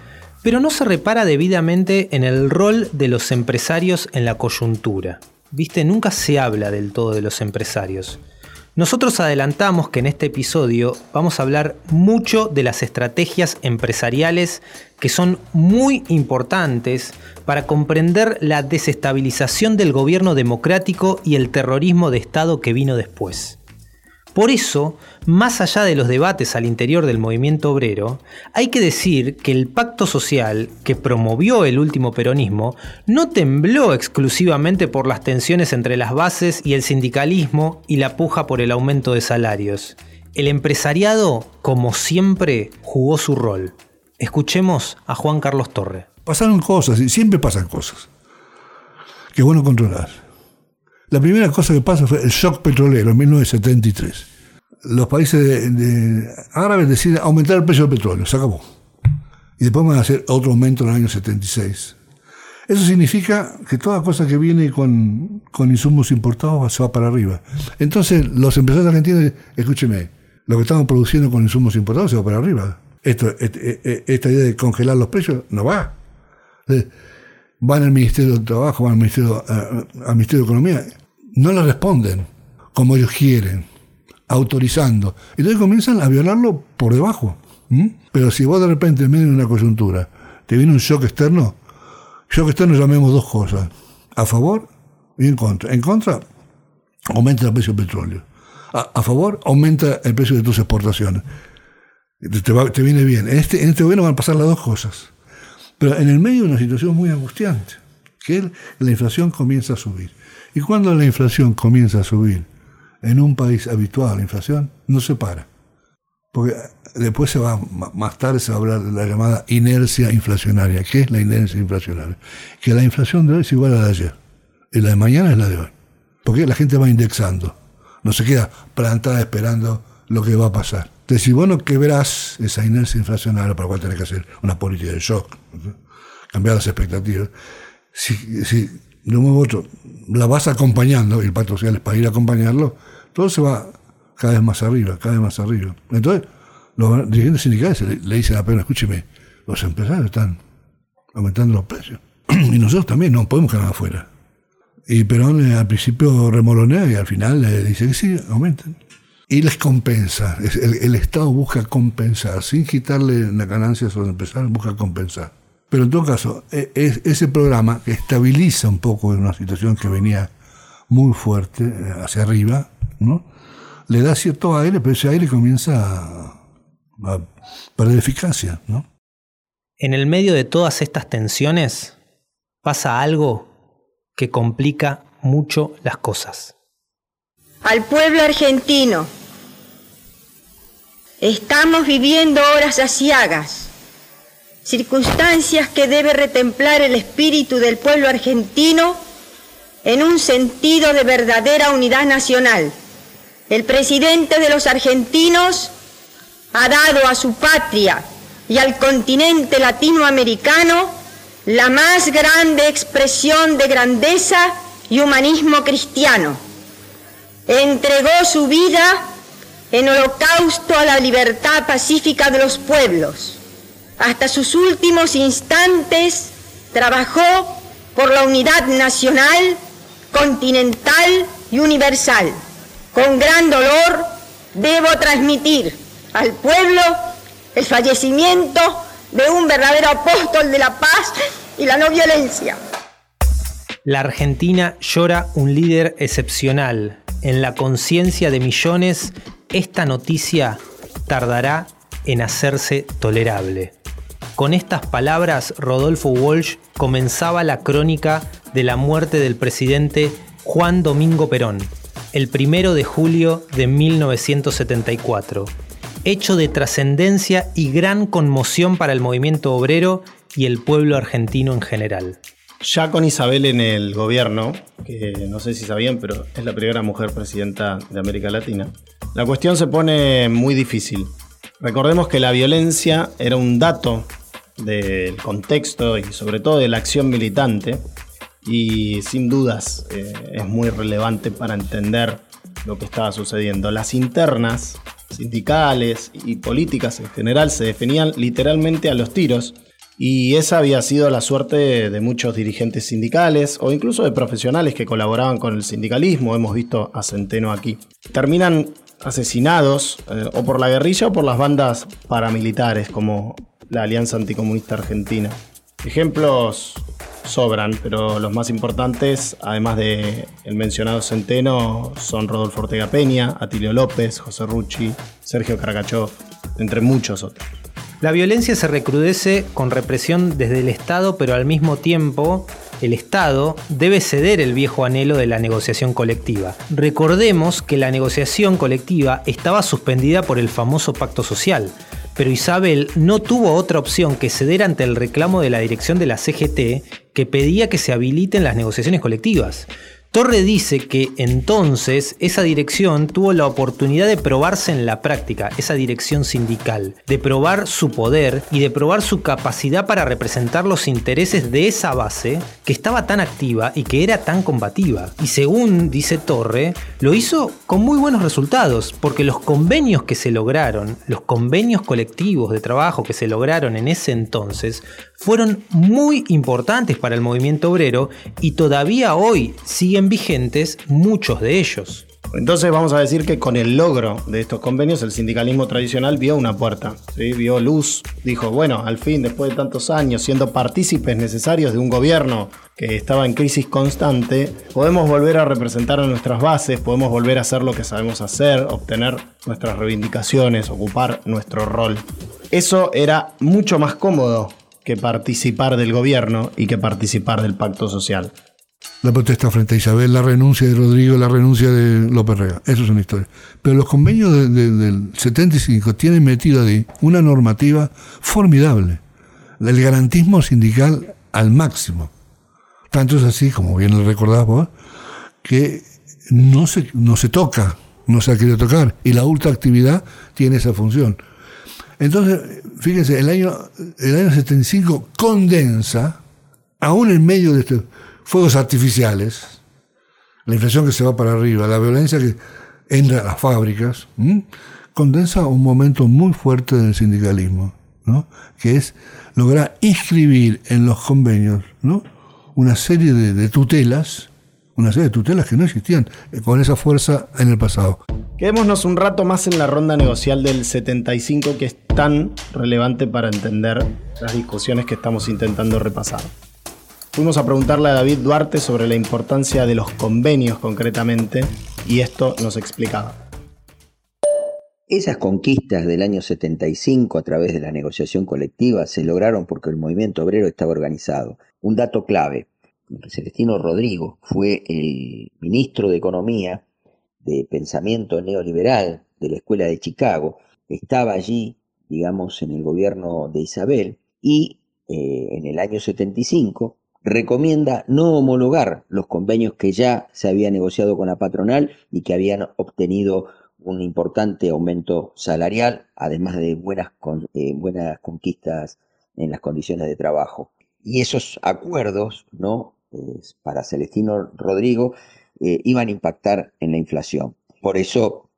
pero no se repara debidamente en el rol de los empresarios en la coyuntura. Viste, nunca se habla del todo de los empresarios. Nosotros adelantamos que en este episodio vamos a hablar mucho de las estrategias empresariales que son muy importantes para comprender la desestabilización del gobierno democrático y el terrorismo de Estado que vino después. Por eso, más allá de los debates al interior del movimiento obrero, hay que decir que el pacto social que promovió el último peronismo no tembló exclusivamente por las tensiones entre las bases y el sindicalismo y la puja por el aumento de salarios. El empresariado, como siempre, jugó su rol. Escuchemos a Juan Carlos Torre. Pasaron cosas, y siempre pasan cosas, es bueno controlar. La primera cosa que pasa fue el shock petrolero en 1973. Los países árabes deciden aumentar el precio del petróleo, se acabó. Y después van a hacer otro aumento en el año 76. Eso significa que toda cosa que viene con, insumos importados se va para arriba. Entonces, los empresarios argentinos, escúcheme, lo que estamos produciendo con insumos importados se va para arriba. Esto, esta idea de congelar los precios no va. Van al Ministerio de Trabajo, van al Ministerio, eh, al Ministerio de Economía no le responden como ellos quieren, autorizando. Entonces comienzan a violarlo por debajo. Pero si vos de repente en medio de una coyuntura te viene un shock externo, shock externo llamemos dos cosas, a favor y en contra. En contra, aumenta el precio del petróleo. A, favor, aumenta el precio de tus exportaciones. Te, viene bien. En este, en este gobierno van a pasar las dos cosas. Pero en el medio de una situación muy angustiante, que la inflación comienza a subir. Y cuando la inflación comienza a subir en un país habitual, la inflación no se para. Porque después se va, más tarde se va a hablar de la llamada inercia inflacionaria. ¿Qué es la inercia inflacionaria? Que la inflación de hoy es igual a la de ayer. Y la de mañana es la de hoy. Porque la gente va indexando. No se queda plantada esperando lo que va a pasar. Entonces, si vos no quebrás esa inercia inflacionaria, para lo cual tenés que hacer una política de shock, cambiar las expectativas, si, si de un modo otro la vas acompañando, y el pacto es para ir a acompañarlo, todo se va cada vez más arriba, cada vez más arriba. Entonces, los dirigentes sindicales le, dicen a Perón, escúcheme, los empresarios están aumentando los precios. y nosotros también no podemos quedar afuera. Y Perón eh, al principio remolonea y al final le dice que sí, aumenten. Y les compensa. El, el Estado busca compensar, sin quitarle la ganancia a los empresarios, busca compensar. Pero en todo caso, e, es, ese programa que estabiliza un poco en una situación que venía muy fuerte eh, hacia arriba, ¿no? le da cierto aire, pero ese aire comienza a, a perder eficacia. ¿no? En el medio de todas estas tensiones pasa algo que complica mucho las cosas. Al pueblo argentino, estamos viviendo horas asiagas circunstancias que debe retemplar el espíritu del pueblo argentino en un sentido de verdadera unidad nacional. El presidente de los argentinos ha dado a su patria y al continente latinoamericano la más grande expresión de grandeza y humanismo cristiano. Entregó su vida en holocausto a la libertad pacífica de los pueblos hasta sus últimos instantes trabajó por la unidad nacional, continental y universal. Con gran dolor debo transmitir al pueblo el fallecimiento de un verdadero apóstol de la paz y la no violencia. La Argentina llora un líder excepcional. En la conciencia de millones, esta noticia tardará en hacerse tolerable. Con estas palabras, Rodolfo Walsh comenzaba la crónica de la muerte del presidente Juan Domingo Perón, el primero de julio de 1974, hecho de trascendencia y gran conmoción para el movimiento obrero y el pueblo argentino en general. Ya con Isabel en el gobierno, que no sé si sabían, pero es la primera mujer presidenta de América Latina, la cuestión se pone muy difícil. Recordemos que la violencia era un dato del contexto y sobre todo de la acción militante y sin dudas eh, es muy relevante para entender lo que estaba sucediendo. Las internas sindicales y políticas en general se definían literalmente a los tiros y esa había sido la suerte de muchos dirigentes sindicales o incluso de profesionales que colaboraban con el sindicalismo. Hemos visto a Centeno aquí. Terminan asesinados eh, o por la guerrilla o por las bandas paramilitares como la Alianza Anticomunista Argentina. Ejemplos sobran, pero los más importantes, además de mencionado Centeno, son Rodolfo Ortega Peña, Atilio López, José Rucci, Sergio Caracachov, entre muchos otros. La violencia se recrudece con represión desde el Estado, pero al mismo tiempo el Estado debe ceder el viejo anhelo de la negociación colectiva. Recordemos que la negociación colectiva estaba suspendida por el famoso pacto social, pero Isabel no tuvo otra opción que ceder ante el reclamo de la dirección de la CGT que pedía que se habiliten las negociaciones colectivas. Torre dice que entonces esa dirección tuvo la oportunidad de probarse en la práctica, esa dirección sindical, de probar su poder y de probar su capacidad para representar los intereses de esa base que estaba tan activa y que era tan combativa. Y según dice Torre, lo hizo con muy buenos resultados, porque los convenios que se lograron, los convenios colectivos de trabajo que se lograron en ese entonces, fueron muy importantes para el movimiento obrero y todavía hoy siguen vigentes muchos de ellos. Entonces vamos a decir que con el logro de estos convenios el sindicalismo tradicional vio una puerta, vio luz, dijo, bueno, al fin, después de tantos años, siendo partícipes necesarios de un gobierno que estaba en crisis constante, podemos volver a representar a nuestras bases, podemos volver a hacer lo que sabemos hacer, obtener nuestras reivindicaciones, ocupar nuestro rol. Eso era mucho más cómodo que participar del gobierno y que participar del pacto social. La protesta frente a Isabel, la renuncia de Rodrigo, la renuncia de López Rega. Eso es una historia. Pero los convenios del 75 tienen metido ahí una normativa formidable. El garantismo sindical al máximo. Tanto es así, como bien lo recordás que no se, no se toca, no se ha querido tocar. Y la ultraactividad tiene esa función. Entonces, fíjense, el año, el año 75 condensa, aún en medio de estos fuegos artificiales, la inflación que se va para arriba, la violencia que entra a las fábricas, condensa un momento muy fuerte del sindicalismo, ¿no? que es lograr inscribir en los convenios ¿no? una serie de tutelas una serie de tutelas que no existían eh, con esa fuerza en el pasado. Quedémonos un rato más en la ronda negocial del 75 que es tan relevante para entender las discusiones que estamos intentando repasar. Fuimos a preguntarle a David Duarte sobre la importancia de los convenios concretamente y esto nos explicaba. Esas conquistas del año 75 a través de la negociación colectiva se lograron porque el movimiento obrero estaba organizado. Un dato clave, Celestino Rodrigo fue el ministro de Economía de pensamiento neoliberal de la Escuela de Chicago, estaba allí, digamos, en el gobierno de Isabel y eh, en el año 75 recomienda no homologar los convenios que ya se había negociado con la patronal y que habían obtenido un importante aumento salarial, además de buenas, eh, buenas conquistas en las condiciones de trabajo. Y esos acuerdos, ¿no? para Celestino Rodrigo eh, iban a impactar en la inflación. Por eso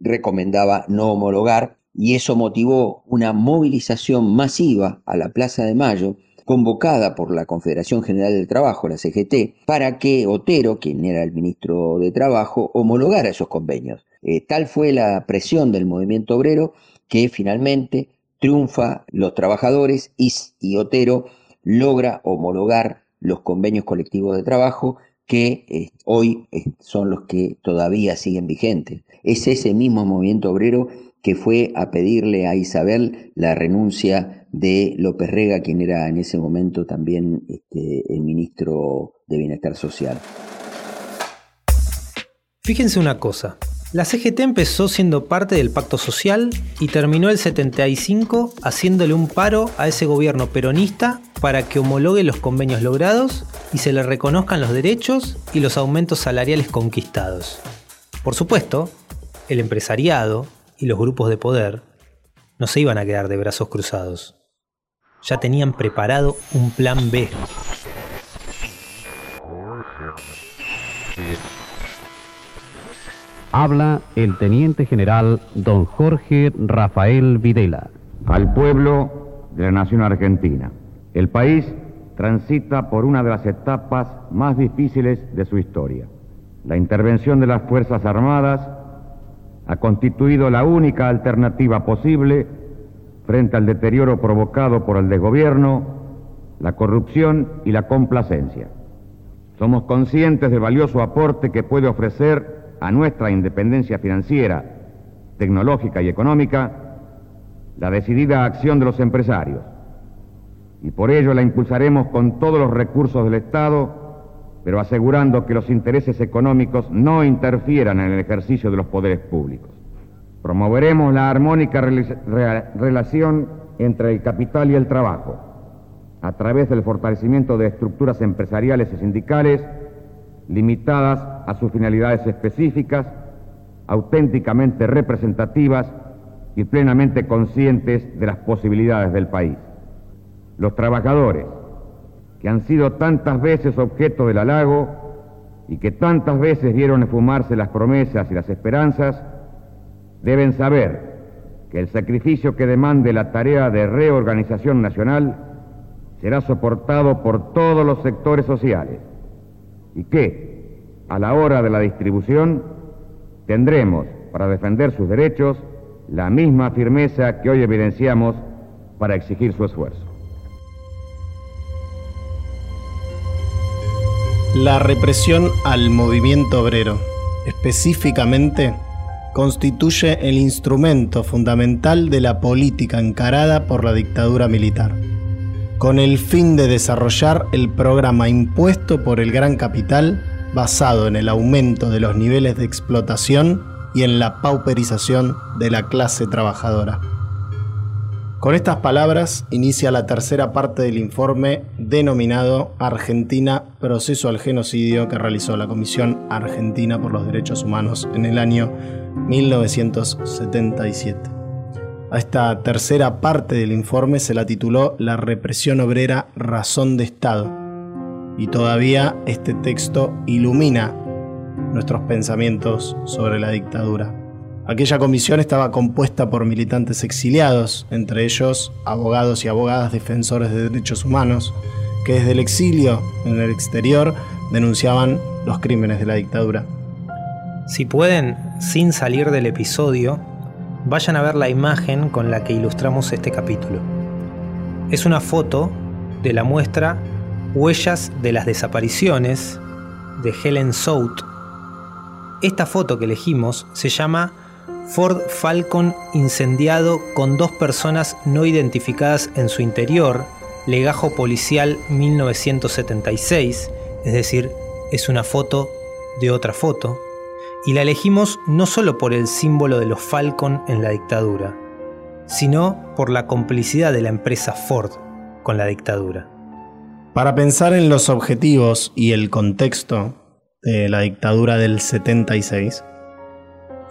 recomendaba no homologar y eso motivó una movilización masiva a la Plaza de Mayo convocada por la Confederación General del Trabajo, la CGT, para que Otero, quien era el ministro de Trabajo, homologara esos convenios. Eh, tal fue la presión del movimiento obrero que finalmente triunfa los trabajadores y, y Otero logra homologar los convenios colectivos de trabajo que eh, hoy eh, son los que todavía siguen vigentes. Es ese mismo movimiento obrero que fue a pedirle a Isabel la renuncia de López Rega, quien era en ese momento también este, el ministro de Bienestar Social. Fíjense una cosa, la CGT empezó siendo parte del pacto social y terminó el 75 haciéndole un paro a ese gobierno peronista para que homologue los convenios logrados y se le reconozcan los derechos y los aumentos salariales conquistados. Por supuesto, el empresariado y los grupos de poder no se iban a quedar de brazos cruzados. Ya tenían preparado un plan B. Habla el teniente general don Jorge Rafael Videla. Al pueblo de la nación argentina. El país transita por una de las etapas más difíciles de su historia. La intervención de las Fuerzas Armadas ha constituido la única alternativa posible frente al deterioro provocado por el desgobierno, la corrupción y la complacencia. Somos conscientes del valioso aporte que puede ofrecer a nuestra independencia financiera, tecnológica y económica la decidida acción de los empresarios. Y por ello la impulsaremos con todos los recursos del Estado, pero asegurando que los intereses económicos no interfieran en el ejercicio de los poderes públicos. Promoveremos la armónica relación entre el capital y el trabajo, a través del fortalecimiento de estructuras empresariales y sindicales limitadas a sus finalidades específicas, auténticamente representativas y plenamente conscientes de las posibilidades del país. Los trabajadores, que han sido tantas veces objeto del halago y que tantas veces vieron esfumarse las promesas y las esperanzas, deben saber que el sacrificio que demande la tarea de reorganización nacional será soportado por todos los sectores sociales y que, a la hora de la distribución, tendremos para defender sus derechos la misma firmeza que hoy evidenciamos para exigir su esfuerzo. La represión al movimiento obrero, específicamente, constituye el instrumento fundamental de la política encarada por la dictadura militar, con el fin de desarrollar el programa impuesto por el gran capital basado en el aumento de los niveles de explotación y en la pauperización de la clase trabajadora. Con estas palabras inicia la tercera parte del informe denominado Argentina, proceso al genocidio que realizó la Comisión Argentina por los Derechos Humanos en el año 1977. A esta tercera parte del informe se la tituló La represión obrera, razón de Estado. Y todavía este texto ilumina nuestros pensamientos sobre la dictadura. Aquella comisión estaba compuesta por militantes exiliados, entre ellos abogados y abogadas defensores de derechos humanos, que desde el exilio en el exterior denunciaban los crímenes de la dictadura. Si pueden, sin salir del episodio, vayan a ver la imagen con la que ilustramos este capítulo. Es una foto de la muestra Huellas de las desapariciones de Helen Sout. Esta foto que elegimos se llama Ford Falcon incendiado con dos personas no identificadas en su interior, legajo policial 1976, es decir, es una foto de otra foto, y la elegimos no solo por el símbolo de los Falcon en la dictadura, sino por la complicidad de la empresa Ford con la dictadura. Para pensar en los objetivos y el contexto de la dictadura del 76,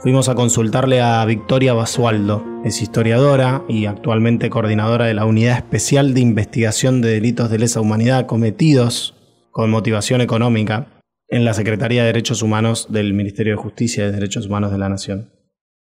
fuimos a consultarle a Victoria Basualdo, es historiadora y actualmente coordinadora de la Unidad Especial de Investigación de Delitos de Lesa Humanidad cometidos con motivación económica en la Secretaría de Derechos Humanos del Ministerio de Justicia y Derechos Humanos de la Nación.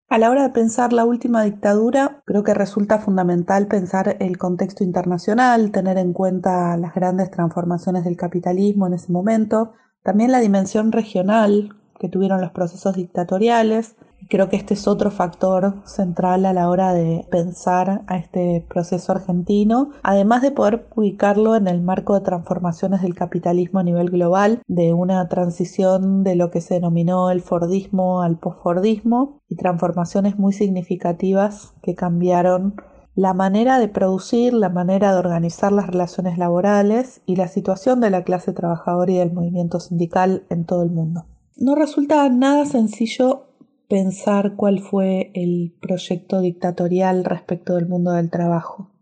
A la hora de pensar la última dictadura, creo que resulta fundamental pensar el contexto internacional, tener en cuenta las grandes transformaciones del capitalismo en ese momento, también la dimensión regional que tuvieron los procesos dictatoriales. Creo que este es otro factor central a la hora de pensar a este proceso argentino, además de poder ubicarlo en el marco de transformaciones del capitalismo a nivel global, de una transición de lo que se denominó el Fordismo al postfordismo y transformaciones muy significativas que cambiaron la manera de producir, la manera de organizar las relaciones laborales y la situación de la clase trabajadora y del movimiento sindical en todo el mundo. No resulta nada sencillo pensar cuál fue el proyecto dictatorial respecto del mundo del trabajo.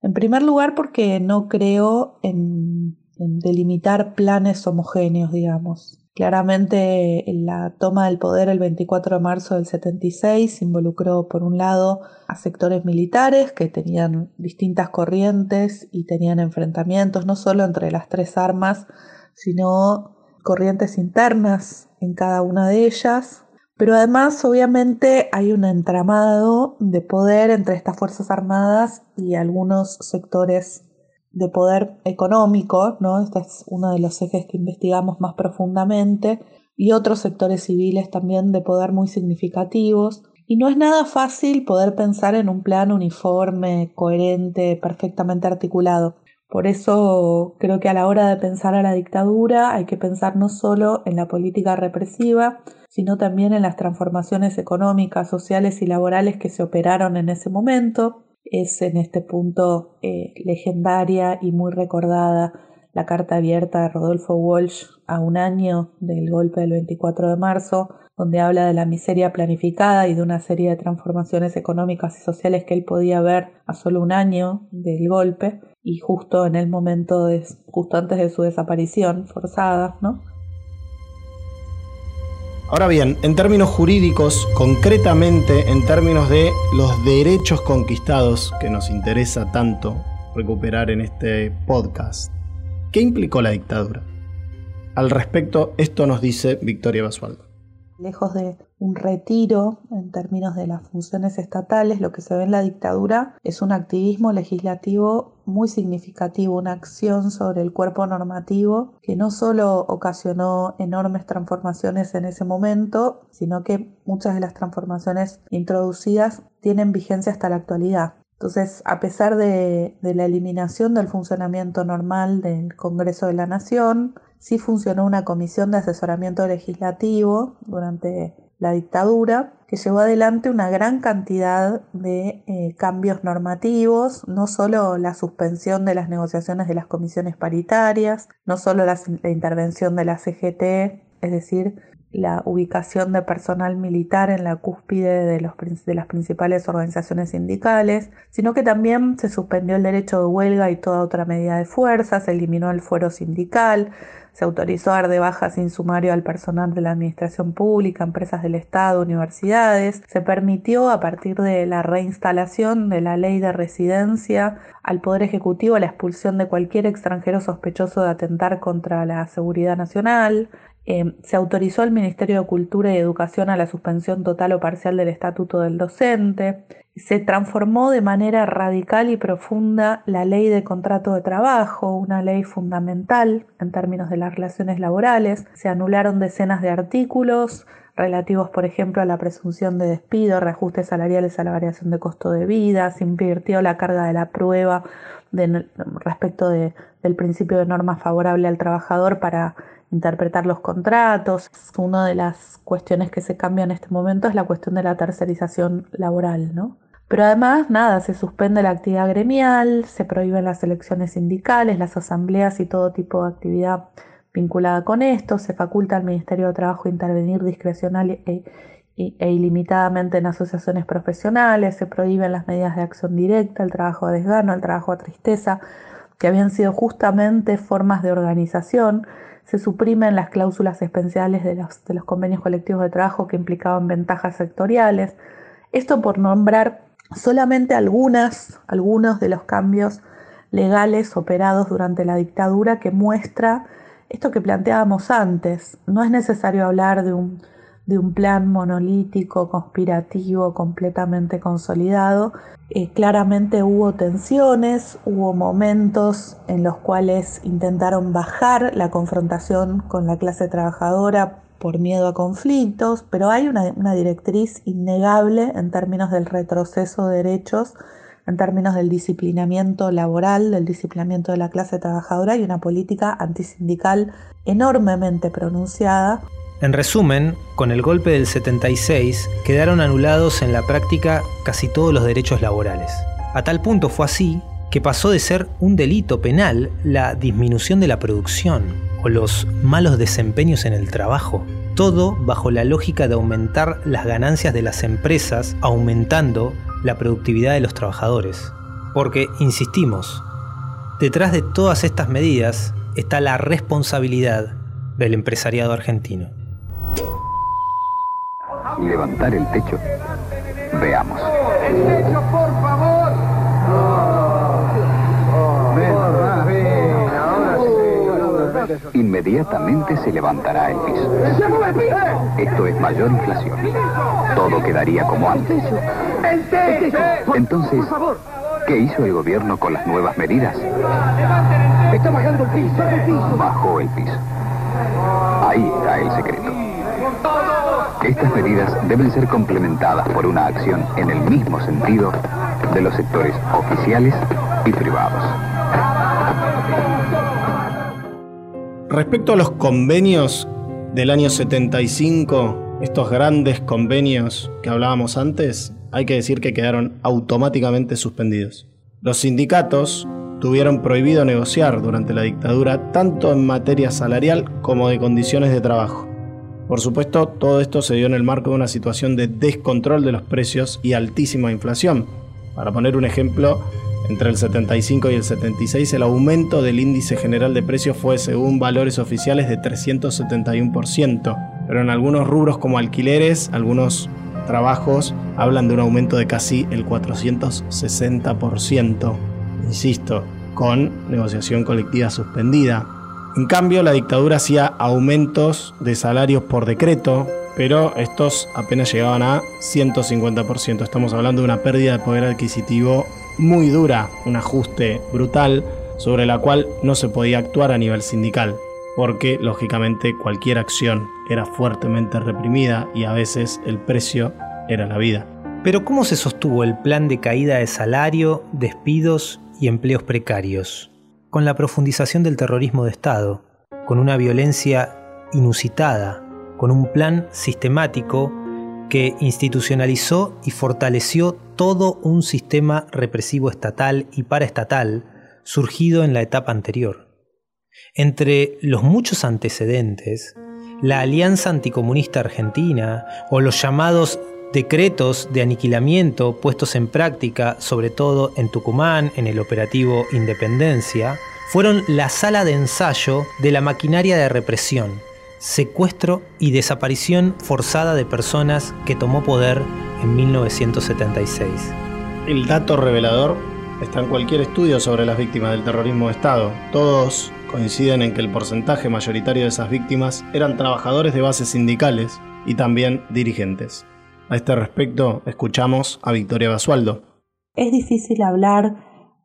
En primer lugar, porque no creo en, delimitar planes homogéneos, digamos. Claramente la toma del poder el 24 de marzo del 76 involucró por un lado a sectores militares que tenían distintas corrientes y tenían enfrentamientos no solo entre las tres armas, sino corrientes internas en cada una de ellas, Pero además, obviamente, hay un entramado de poder entre estas Fuerzas Armadas y algunos sectores de poder económico, ¿no? Este es uno de los ejes que investigamos más profundamente, y otros sectores civiles también de poder muy significativos. Y no es nada fácil poder pensar en un plan uniforme, coherente, perfectamente articulado. Por eso creo que a la hora de pensar a la dictadura hay que pensar no solo en la política represiva, sino también en las transformaciones económicas, sociales y laborales que se operaron en ese momento. Es en este punto eh, legendaria y muy recordada la carta abierta de Rodolfo Walsh a un año del golpe del 24 de marzo, donde habla de la miseria planificada y de una serie de transformaciones económicas y sociales que él podía ver a solo un año del golpe y justo en el momento de, justo antes de su desaparición forzada, ¿no? Ahora bien, en términos jurídicos, concretamente en términos de los derechos conquistados que nos interesa tanto recuperar en este podcast, ¿qué implicó la dictadura? Al respecto, esto nos dice Victoria Basualdo. Lejos de un retiro en términos de las funciones estatales, lo que se ve en la dictadura es un activismo legislativo muy significativo, una acción sobre el cuerpo normativo que no solo ocasionó enormes transformaciones en ese momento, sino que muchas de las transformaciones introducidas tienen vigencia hasta la actualidad. Entonces, a pesar de, de, la eliminación del funcionamiento normal del Congreso de la Nación, sí funcionó una comisión de asesoramiento legislativo durante la dictadura, que llevó adelante una gran cantidad de eh, cambios normativos, no solo la suspensión de las negociaciones de las comisiones paritarias, no solo la, intervención de la CGT, es decir, la ubicación de personal militar en la cúspide de, los, de las principales organizaciones sindicales, sino que también se suspendió el derecho de huelga y toda otra medida de fuerza, se eliminó el fuero sindical, se autorizó dar de baja sin sumario al personal de la administración pública, empresas del Estado, universidades. Se permitió, a partir de la reinstalación de la ley de residencia, al Poder Ejecutivo la expulsión de cualquier extranjero sospechoso de atentar contra la seguridad nacional. Eh, se autorizó al Ministerio de Cultura y Educación a la suspensión total o parcial del estatuto del docente. Se transformó de manera radical y profunda la ley de contrato de trabajo, una ley fundamental en términos de las relaciones laborales. Se anularon decenas de artículos relativos, por ejemplo, a la presunción de despido, reajustes salariales a la variación de costo de vida. Se invirtió la carga de la prueba respecto del principio de norma favorable al trabajador para interpretar los contratos. Una de las cuestiones que se cambia en este momento es la cuestión de la tercerización laboral, ¿no? Pero además, nada, se suspende la actividad gremial, se prohíben las elecciones sindicales, las asambleas y todo tipo de actividad vinculada con esto, se faculta al Ministerio de Trabajo intervenir discrecional e, e, ilimitadamente en asociaciones profesionales, se prohíben las medidas de acción directa, el trabajo a desgano, el trabajo a tristeza, que habían sido justamente formas de organización se suprimen las cláusulas especiales de los, de los convenios colectivos de trabajo que implicaban ventajas sectoriales. Esto por nombrar solamente algunas, algunos de los cambios legales operados durante la dictadura que muestra esto que planteábamos antes. No es necesario hablar de un de un plan monolítico, conspirativo, completamente consolidado. Eh, claramente hubo tensiones, hubo momentos en los cuales intentaron bajar la confrontación con la clase trabajadora por miedo a conflictos, pero hay una, una directriz innegable en términos del retroceso de derechos en términos del disciplinamiento laboral, del disciplinamiento de la clase trabajadora y una política antisindical enormemente pronunciada en resumen, con el golpe del 76 quedaron anulados en la práctica casi todos los derechos laborales. A tal punto fue así que pasó de ser un delito penal la disminución de la producción o los malos desempeños en el trabajo. Todo bajo la lógica de aumentar las ganancias de las empresas, aumentando la productividad de los trabajadores. Porque, insistimos, detrás de todas estas medidas está la responsabilidad del empresariado argentino y levantar el techo. Veamos. ¡El techo, por favor! inmediatamente se levantará el piso. Esto es mayor inflación. Todo quedaría como antes. Entonces, ¿qué hizo el gobierno con las nuevas medidas? Está bajando el piso. Bajó el piso. Ahí está el secreto. Estas medidas deben ser complementadas por una acción en el mismo sentido de los sectores oficiales y privados. Respecto a los convenios del año 75, estos grandes convenios que hablábamos antes, hay que decir que quedaron automáticamente suspendidos. Los sindicatos tuvieron prohibido negociar durante la dictadura tanto en materia salarial como de condiciones de trabajo. Por supuesto, todo esto se dio en el marco de una situación de descontrol de los precios y altísima inflación. Para poner un ejemplo, entre el 75 y el 76 el aumento del índice general de precios fue, según valores oficiales, de 371%, pero en algunos rubros como alquileres, algunos trabajos hablan de un aumento de casi el 460% insisto, con negociación colectiva suspendida. En cambio, la dictadura hacía aumentos de salarios por decreto, pero estos apenas llegaban a 150%. Estamos hablando de una pérdida de poder adquisitivo muy dura, un ajuste brutal sobre la cual no se podía actuar a nivel sindical, porque lógicamente cualquier acción era fuertemente reprimida y a veces el precio era la vida. Pero ¿cómo se sostuvo el plan de caída de salario, despidos y empleos precarios, con la profundización del terrorismo de Estado, con una violencia inusitada, con un plan sistemático que institucionalizó y fortaleció todo un sistema represivo estatal y paraestatal surgido en la etapa anterior. Entre los muchos antecedentes, la Alianza Anticomunista Argentina o los llamados decretos de aniquilamiento puestos en práctica, sobre todo en Tucumán, en el operativo Independencia, fueron la sala de ensayo de la maquinaria de represión, secuestro y desaparición forzada de personas que tomó poder en 1976. El dato revelador está en cualquier estudio sobre las víctimas del terrorismo de Estado. Todos coinciden en que el porcentaje mayoritario de esas víctimas eran trabajadores de bases sindicales y también dirigentes. A este respecto, escuchamos a Victoria Basualdo. Es difícil hablar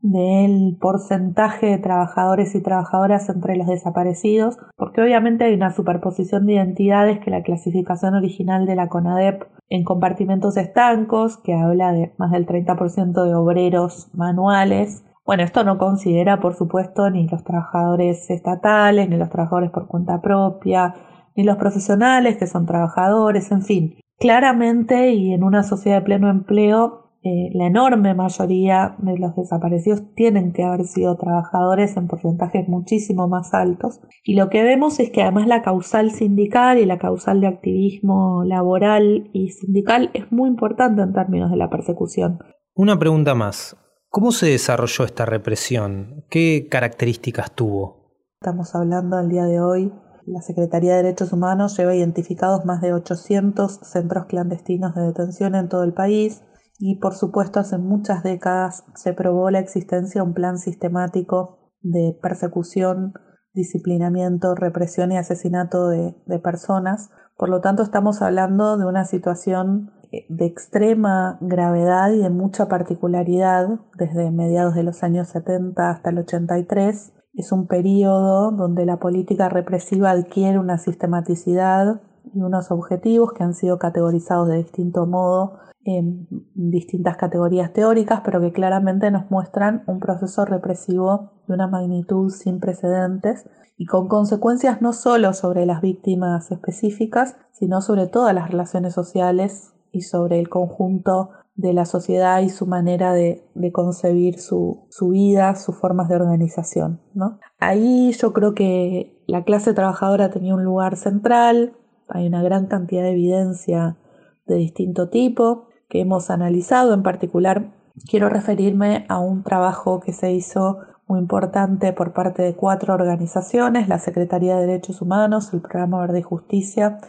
del porcentaje de trabajadores y trabajadoras entre los desaparecidos, porque obviamente hay una superposición de identidades que la clasificación original de la CONADEP en compartimentos estancos, que habla de más del 30% de obreros manuales. Bueno, esto no considera, por supuesto, ni los trabajadores estatales, ni los trabajadores por cuenta propia, ni los profesionales que son trabajadores, en fin. Claramente y en una sociedad de pleno empleo, eh, la enorme mayoría de los desaparecidos tienen que haber sido trabajadores en porcentajes muchísimo más altos. Y lo que vemos es que además la causal sindical y la causal de activismo laboral y sindical es muy importante en términos de la persecución. Una pregunta más. ¿Cómo se desarrolló esta represión? ¿Qué características tuvo? Estamos hablando al día de hoy la Secretaría de Derechos Humanos lleva identificados más de 800 centros clandestinos de detención en todo el país y por supuesto hace muchas décadas se probó la existencia de un plan sistemático de persecución, disciplinamiento, represión y asesinato de, personas. Por lo tanto estamos hablando de una situación eh, de extrema gravedad y de mucha particularidad desde mediados de los años 70 hasta el 83 es un periodo donde la política represiva adquiere una sistematicidad y unos objetivos que han sido categorizados de distinto modo en distintas categorías teóricas, pero que claramente nos muestran un proceso represivo de una magnitud sin precedentes y con consecuencias no solo sobre las víctimas específicas, sino sobre todas las relaciones sociales y sobre el conjunto de la sociedad y su manera de, concebir su, vida, sus formas de organización. ¿no? Ahí yo creo que la clase trabajadora tenía un lugar central, hay una gran cantidad de evidencia de distinto tipo que hemos analizado, en particular quiero referirme a un trabajo que se hizo muy importante por parte de cuatro organizaciones, la Secretaría de Derechos Humanos, el Programa Verde y Justicia,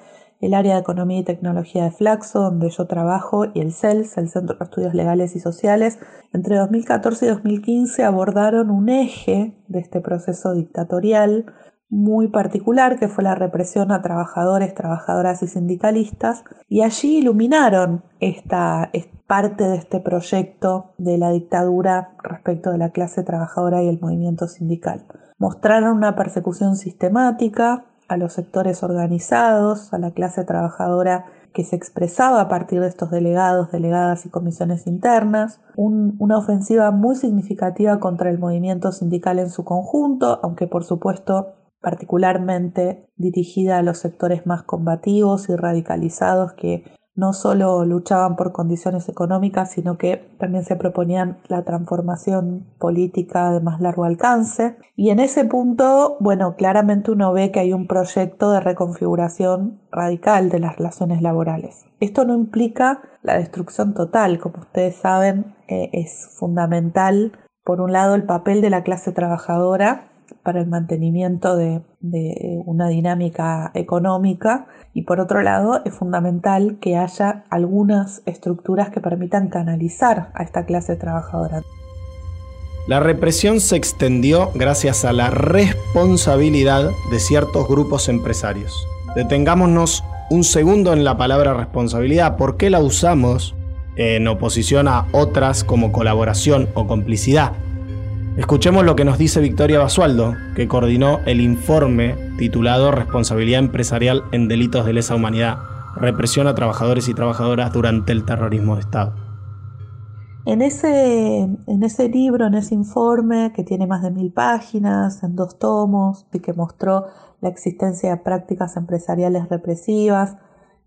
el área de Economía y Tecnología de Flaxo, donde yo trabajo, y el CELS, el Centro de Estudios Legales y Sociales, entre 2014 y 2015 abordaron un eje de este proceso dictatorial muy particular que fue la represión a trabajadores, trabajadoras y sindicalistas y allí iluminaron esta, parte de este proyecto de la dictadura respecto de la clase trabajadora y el movimiento sindical. Mostraron una persecución sistemática a los sectores organizados, a la clase trabajadora que se expresaba a partir de estos delegados, delegadas y comisiones internas, una ofensiva muy significativa contra el movimiento sindical en su conjunto, aunque por supuesto particularmente dirigida a los sectores más combativos y radicalizados que no solo luchaban por condiciones económicas, sino que también se proponían la transformación política de más largo alcance. Y en ese punto, bueno, claramente uno ve que hay un proyecto de reconfiguración radical de las relaciones laborales. Esto no implica la destrucción total, como ustedes saben, eh, es fundamental, por un lado, el papel de la clase trabajadora para el mantenimiento de, una dinámica económica y por otro lado es fundamental que haya algunas estructuras que permitan canalizar a esta clase trabajadora. La represión se extendió gracias a la responsabilidad de ciertos grupos empresarios. Detengámonos un segundo en la palabra responsabilidad. ¿Por qué la usamos en oposición a otras como colaboración o complicidad? Escuchemos lo que nos dice Victoria Basualdo, que coordinó el informe titulado Responsabilidad empresarial en delitos de lesa humanidad, represión a trabajadores y trabajadoras durante el terrorismo de Estado. En ese, en ese libro, en ese informe, que tiene más de mil páginas, en dos tomos, y que mostró la existencia de prácticas empresariales represivas,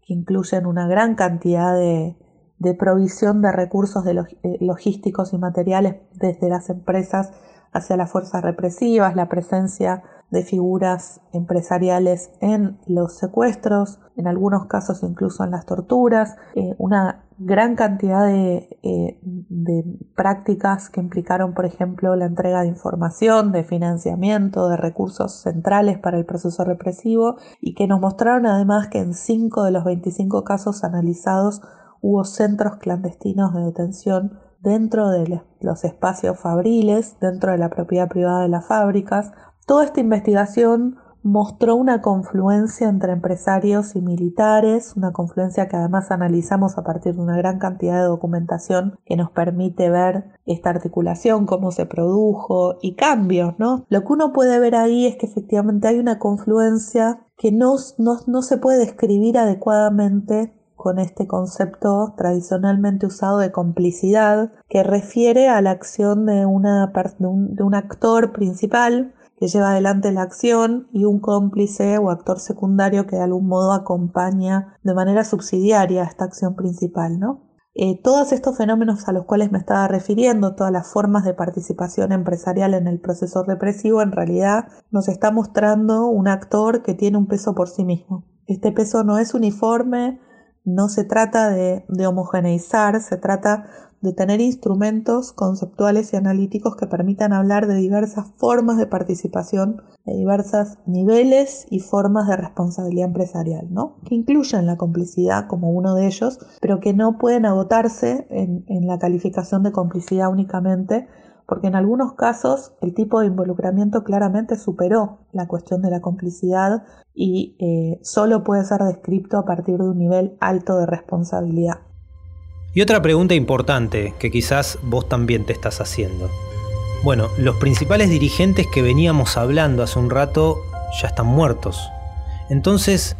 que incluyen una gran cantidad de, de provisión de recursos de eh, logísticos y materiales desde las empresas hacia las fuerzas represivas, la presencia de figuras empresariales en los secuestros, en algunos casos incluso en las torturas, eh, una gran cantidad de, eh, de, prácticas que implicaron, por ejemplo, la entrega de información, de financiamiento, de recursos centrales para el proceso represivo y que nos mostraron además que en 5 de los 25 casos analizados hubo centros clandestinos de detención dentro de los espacios fabriles, dentro de la propiedad privada de las fábricas. Toda esta investigación mostró una confluencia entre empresarios y militares, una confluencia que además analizamos a partir de una gran cantidad de documentación que nos permite ver esta articulación, cómo se produjo y cambios, ¿no? Lo que uno puede ver ahí es que efectivamente hay una confluencia que no, no, no se puede describir adecuadamente con este concepto tradicionalmente usado de complicidad que refiere a la acción de, un actor principal que lleva adelante la acción y un cómplice o actor secundario que de algún modo acompaña de manera subsidiaria esta acción principal, ¿no? Eh, todos estos fenómenos a los cuales me estaba refiriendo, todas las formas de participación empresarial en el proceso represivo, en realidad nos está mostrando un actor que tiene un peso por sí mismo. Este peso no es uniforme, no se trata de, homogeneizar, se trata de tener instrumentos conceptuales y analíticos que permitan hablar de diversas formas de participación, de diversos niveles y formas de responsabilidad empresarial, ¿no? que incluyen la complicidad como uno de ellos, pero que no pueden agotarse en, en la calificación de complicidad únicamente porque en algunos casos el tipo de involucramiento claramente superó la cuestión de la complicidad y eh, solo puede ser descrito a partir de un nivel alto de responsabilidad. Y otra pregunta importante que quizás vos también te estás haciendo. Bueno, los principales dirigentes que veníamos hablando hace un rato ya están muertos. Entonces,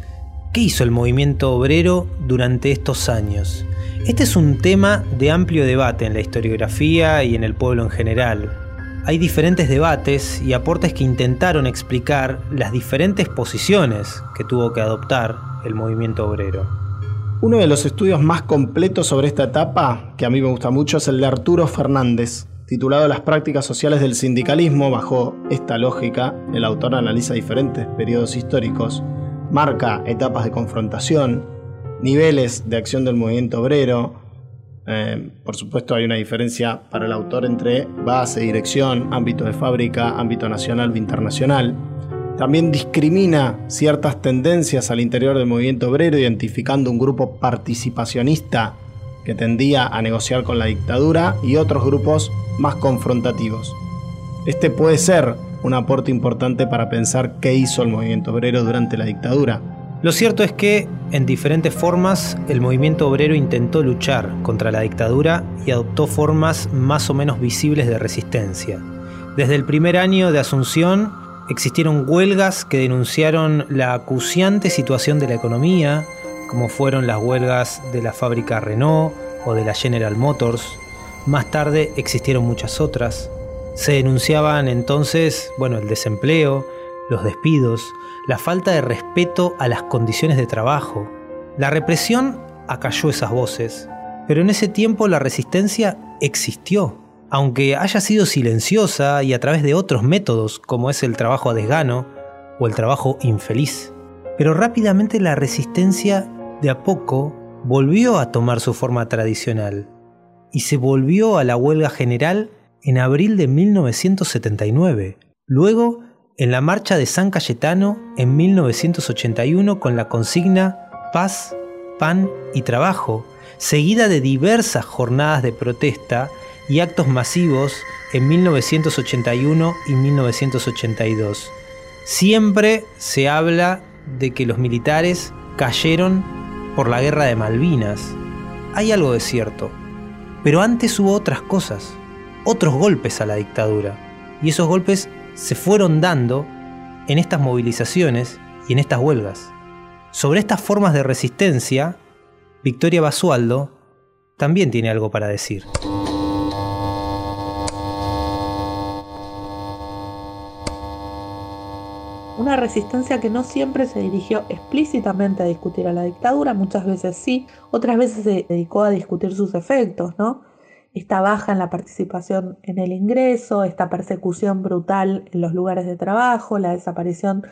¿qué hizo el movimiento obrero durante estos años? Este es un tema de amplio debate en la historiografía y en el pueblo en general. Hay diferentes debates y aportes que intentaron explicar las diferentes posiciones que tuvo que adoptar el movimiento obrero. Uno de los estudios más completos sobre esta etapa, que a mí me gusta mucho, es el de Arturo Fernández, titulado Las prácticas sociales del sindicalismo. Bajo esta lógica, el autor analiza diferentes periodos históricos, marca etapas de confrontación, niveles de acción del movimiento obrero. Eh, por supuesto hay una diferencia para el autor entre base, dirección, ámbito de fábrica, ámbito nacional o internacional. También discrimina ciertas tendencias al interior del movimiento obrero, identificando un grupo participacionista que tendía a negociar con la dictadura y otros grupos más confrontativos. Este puede ser un aporte importante para pensar qué hizo el movimiento obrero durante la dictadura. Lo cierto es que, en diferentes formas, el movimiento obrero intentó luchar contra la dictadura y adoptó formas más o menos visibles de resistencia. Desde el primer año de Asunción existieron huelgas que denunciaron la acuciante situación de la economía, como fueron las huelgas de la fábrica Renault o de la General Motors. Más tarde existieron muchas otras. Se denunciaban entonces, bueno, el desempleo, los despidos, la falta de respeto a las condiciones de trabajo. La represión acalló esas voces, pero en ese tiempo la resistencia existió, aunque haya sido silenciosa y a través de otros métodos como es el trabajo a desgano o el trabajo infeliz. Pero rápidamente la resistencia de a poco volvió a tomar su forma tradicional y se volvió a la huelga general en abril de 1979. Luego en la marcha de San Cayetano en 1981 con la consigna Paz, Pan y Trabajo, seguida de diversas jornadas de protesta y actos masivos en 1981 y 1982. Siempre se habla de que los militares cayeron por la guerra de Malvinas. Hay algo de cierto. Pero antes hubo otras cosas, otros golpes a la dictadura. Y esos golpes se fueron dando en estas movilizaciones y en estas huelgas. Sobre estas formas de resistencia, Victoria Basualdo también tiene algo para decir. Una resistencia que no siempre se dirigió explícitamente a discutir a la dictadura, muchas veces sí, otras veces se dedicó a discutir sus efectos, ¿no? Esta baja en la participación en el ingreso, esta persecución brutal en los lugares de trabajo, la desaparición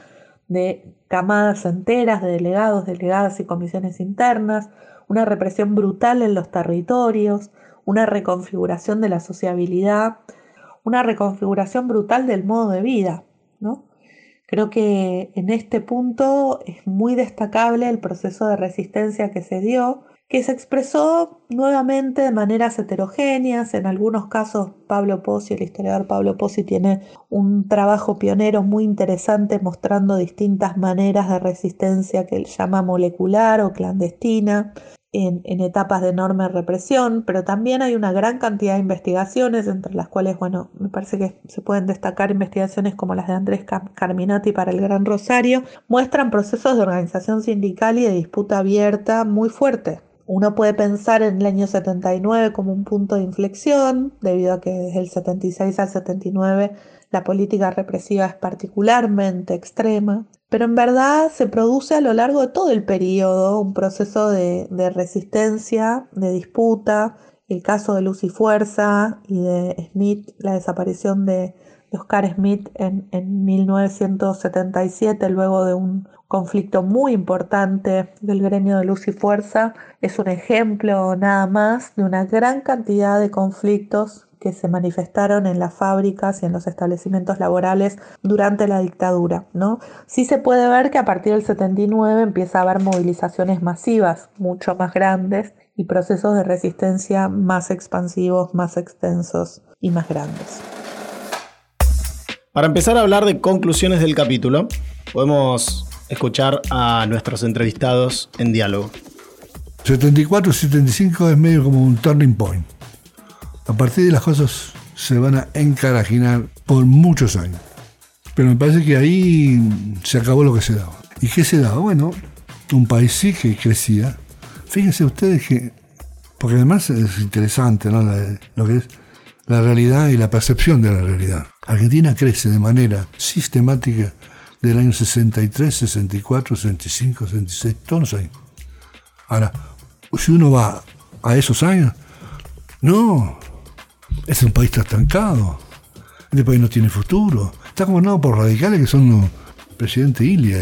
de camadas enteras de delegados, delegadas y comisiones internas, una represión brutal en los territorios, una reconfiguración de la sociabilidad, una reconfiguración brutal del modo de vida. ¿no? Creo que en este punto es muy destacable el proceso de resistencia que se dio, que se expresó nuevamente de maneras heterogéneas. En algunos casos, Pablo Pozzi, el historiador Pablo Pozzi, tiene un trabajo pionero muy interesante mostrando distintas maneras de resistencia que él llama molecular o clandestina. En, en, etapas de enorme represión, pero también hay una gran cantidad de investigaciones, entre las cuales, bueno, me parece que se pueden destacar investigaciones como las de Andrés Carminati para el Gran Rosario, muestran procesos de organización sindical y de disputa abierta muy fuertes uno puede pensar en el año 79 como un punto de inflexión, debido a que desde el 76 al 79 la política represiva es particularmente extrema, pero en verdad se produce a lo largo de todo el periodo un proceso de, resistencia, de disputa, el caso de Luz y Fuerza y de Smith, la desaparición de, Oscar Smith en, en 1977, luego de un conflicto muy importante del gremio de luz y fuerza, es un ejemplo nada más de una gran cantidad de conflictos que se manifestaron en las fábricas y en los establecimientos laborales durante la dictadura. ¿no? Sí se puede ver que a partir del 79 empieza a haber movilizaciones masivas, mucho más grandes, y procesos de resistencia más expansivos, más extensos y más grandes. Para empezar a hablar de conclusiones del capítulo, podemos escuchar a nuestros entrevistados en diálogo. 74-75 es medio como un turning point. A partir de las cosas se van a encarajinar por muchos años. Pero me parece que ahí se acabó lo que se daba. ¿Y qué se daba? Bueno, un país sí que crecía. Fíjense ustedes que, porque además es interesante ¿no? lo que es la realidad y la percepción de la realidad. Argentina crece de manera sistemática del año 63, 64, 65, 66, todos los años. Ahora, si uno va a esos años, no, es un país estancado, este país no tiene futuro, está gobernado por radicales que son los presidente Ilia,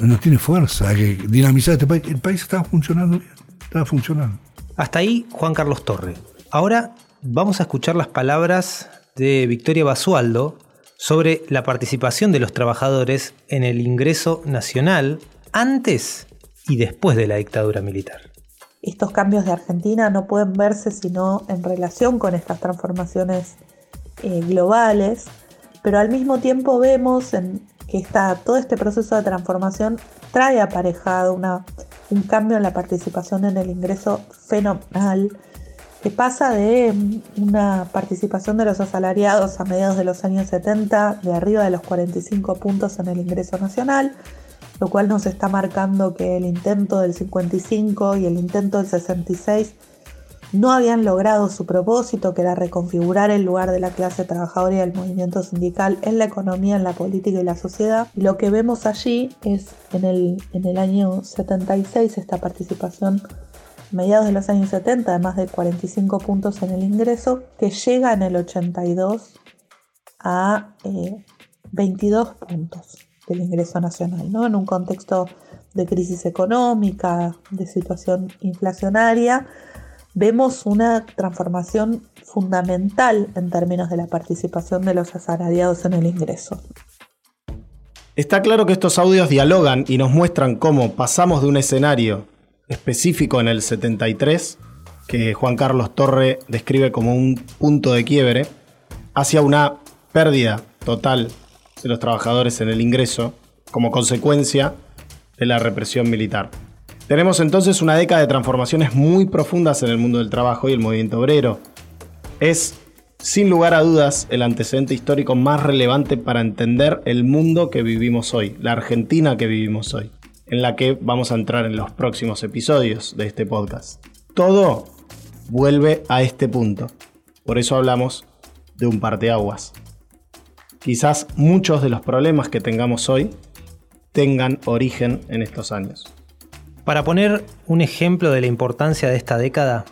no, tiene fuerza, hay que dinamizar este país. El país estaba funcionando bien, estaba funcionando. Hasta ahí Juan Carlos Torre. Ahora vamos a escuchar las palabras de Victoria Basualdo, sobre la participación de los trabajadores en el ingreso nacional antes y después de la dictadura militar. Estos cambios de Argentina no pueden verse sino en relación con estas transformaciones eh, globales. pero al mismo tiempo vemos que está, todo este proceso de transformación trae aparejado una, un cambio en la participación en el ingreso fenomenal, que pasa de una participación de los asalariados a mediados de los años 70 de arriba de los 45 puntos en el ingreso nacional, lo cual nos está marcando que el intento del 55 y el intento del 66 no habían logrado su propósito, que era reconfigurar el lugar de la clase trabajadora y del movimiento sindical en la economía, en la política y la sociedad. Lo que vemos allí es en el, en el año 76 esta participación mediados de los años 70 de más de 45 puntos en el ingreso, que llega en el 82 a 22 eh, puntos del ingreso nacional, ¿no? en un contexto de crisis económica, de situación inflacionaria, vemos una transformación fundamental en términos de la participación de los asalariados en el ingreso. Está claro que estos audios dialogan y nos muestran cómo pasamos de un escenario específico en el 73, que Juan Carlos Torre describe como un punto de quiebre, hacia una pérdida total de los trabajadores en el ingreso como consecuencia de la represión militar. Tenemos entonces una década de transformaciones muy profundas en el mundo del trabajo y el movimiento obrero. Es, sin lugar a dudas, el antecedente histórico más relevante para entender el mundo que vivimos hoy, la Argentina que vivimos hoy en la que vamos a entrar en los próximos episodios de este podcast. Todo vuelve a este punto. Por eso hablamos de un parteaguas. Quizás muchos de los problemas que tengamos hoy tengan origen en estos años. Para poner un ejemplo de la importancia de esta década,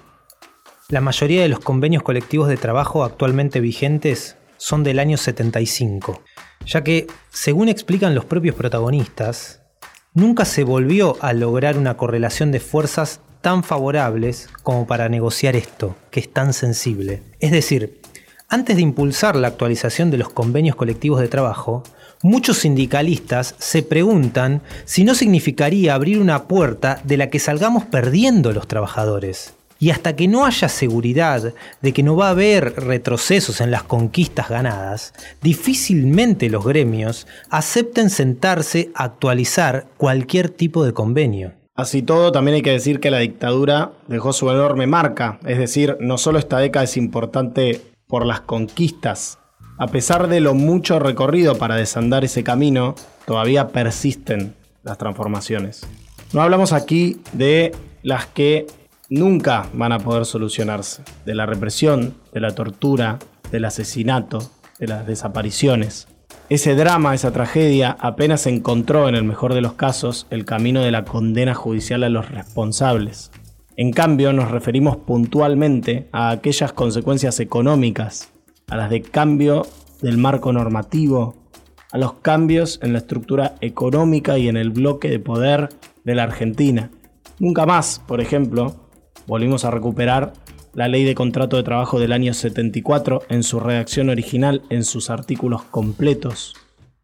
la mayoría de los convenios colectivos de trabajo actualmente vigentes son del año 75, ya que, según explican los propios protagonistas, nunca se volvió a lograr una correlación de fuerzas tan favorables como para negociar esto, que es tan sensible. Es decir, antes de impulsar la actualización de los convenios colectivos de trabajo, muchos sindicalistas se preguntan si no significaría abrir una puerta de la que salgamos perdiendo los trabajadores. Y hasta que no haya seguridad de que no va a haber retrocesos en las conquistas ganadas, difícilmente los gremios acepten sentarse a actualizar cualquier tipo de convenio. Así todo, también hay que decir que la dictadura dejó su enorme marca, es decir, no solo esta década es importante por las conquistas, a pesar de lo mucho recorrido para desandar ese camino, todavía persisten las transformaciones. No hablamos aquí de las que nunca van a poder solucionarse. De la represión, de la tortura, del asesinato, de las desapariciones. Ese drama, esa tragedia, apenas encontró, en el mejor de los casos, el camino de la condena judicial a los responsables. En cambio, nos referimos puntualmente a aquellas consecuencias económicas, a las de cambio del marco normativo, a los cambios en la estructura económica y en el bloque de poder de la Argentina. Nunca más, por ejemplo, volvimos a recuperar la ley de contrato de trabajo del año 74 en su redacción original, en sus artículos completos.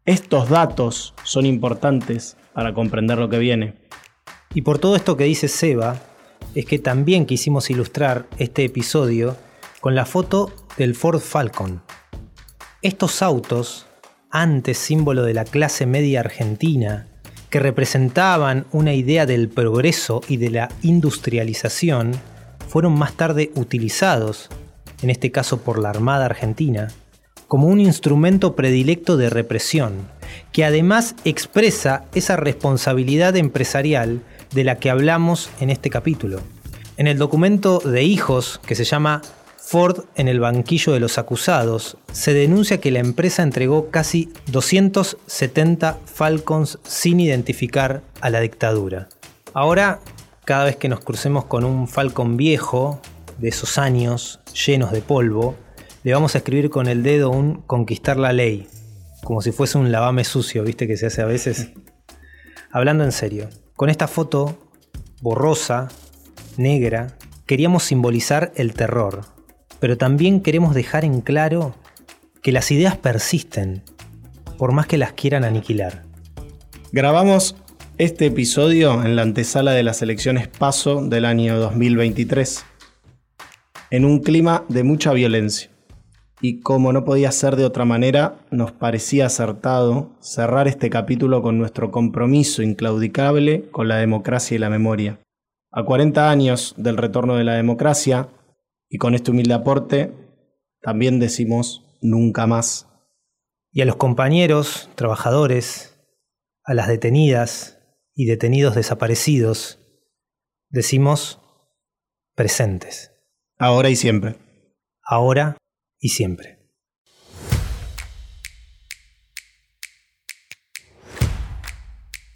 Estos datos son importantes para comprender lo que viene. Y por todo esto que dice Seba, es que también quisimos ilustrar este episodio con la foto del Ford Falcon. Estos autos, antes símbolo de la clase media argentina, que representaban una idea del progreso y de la industrialización, fueron más tarde utilizados, en este caso por la Armada Argentina, como un instrumento predilecto de represión, que además expresa esa responsabilidad empresarial de la que hablamos en este capítulo. En el documento de hijos, que se llama Ford en el banquillo de los acusados, se denuncia que la empresa entregó casi 270 Falcons sin identificar a la dictadura. Ahora, cada vez que nos crucemos con un Falcon viejo, de esos años llenos de polvo, le vamos a escribir con el dedo un conquistar la ley, como si fuese un lavame sucio, viste que se hace a veces. Hablando en serio, con esta foto borrosa, negra, queríamos simbolizar el terror, pero también queremos dejar en claro que las ideas persisten, por más que las quieran aniquilar. Grabamos este episodio en la antesala de las elecciones PASO del año 2023, en un clima de mucha violencia. y como no podía ser de otra manera, nos parecía acertado cerrar este capítulo con nuestro compromiso inclaudicable con la democracia y la memoria. A 40 años del retorno de la democracia, y con este humilde aporte, también decimos nunca más. Y a los compañeros, trabajadores, a las detenidas y detenidos desaparecidos, decimos presentes. Ahora y siempre. Ahora y siempre.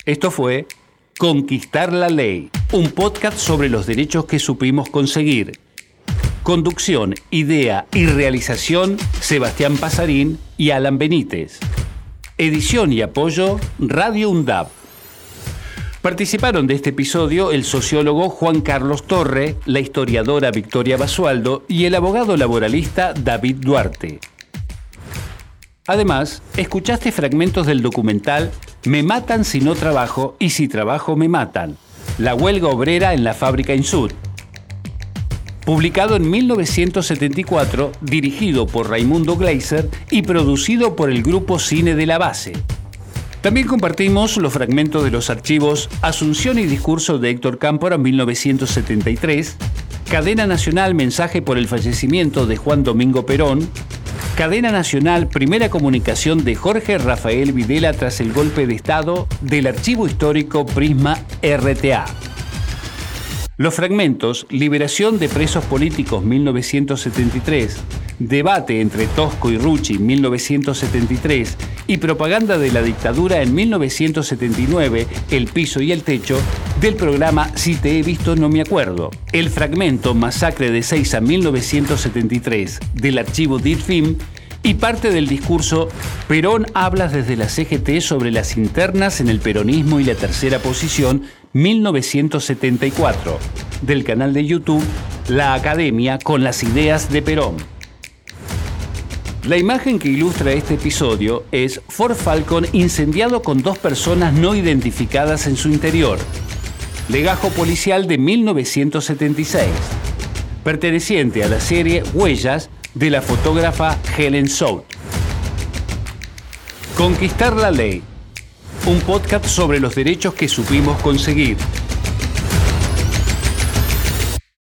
Esto fue Conquistar la Ley, un podcast sobre los derechos que supimos conseguir. Conducción, idea y realización, Sebastián Pasarín y Alan Benítez. Edición y apoyo, Radio UNDAP. Participaron de este episodio el sociólogo Juan Carlos Torre, la historiadora Victoria Basualdo y el abogado laboralista David Duarte. Además, escuchaste fragmentos del documental Me matan si no trabajo y si trabajo me matan, la huelga obrera en la fábrica Insud, publicado en 1974, dirigido por Raimundo Gleiser y producido por el grupo Cine de la Base. También compartimos los fragmentos de los archivos Asunción y Discurso de Héctor Cámpora 1973, Cadena Nacional Mensaje por el fallecimiento de Juan Domingo Perón, Cadena Nacional Primera Comunicación de Jorge Rafael Videla tras el golpe de Estado del Archivo Histórico Prisma RTA. Los fragmentos Liberación de Presos Políticos 1973, Debate entre Tosco y Rucci 1973 y Propaganda de la Dictadura en 1979, El Piso y el Techo, del programa Si te he visto no me acuerdo. El fragmento Masacre de Seiza 1973 del archivo DIRFIM y parte del discurso Perón habla desde la CGT sobre las internas en el peronismo y la tercera posición 1974, del canal de YouTube La Academia con las ideas de Perón. La imagen que ilustra este episodio es Ford Falcon incendiado con dos personas no identificadas en su interior. Legajo policial de 1976, perteneciente a la serie Huellas de la fotógrafa Helen South. Conquistar la ley un podcast sobre los derechos que supimos conseguir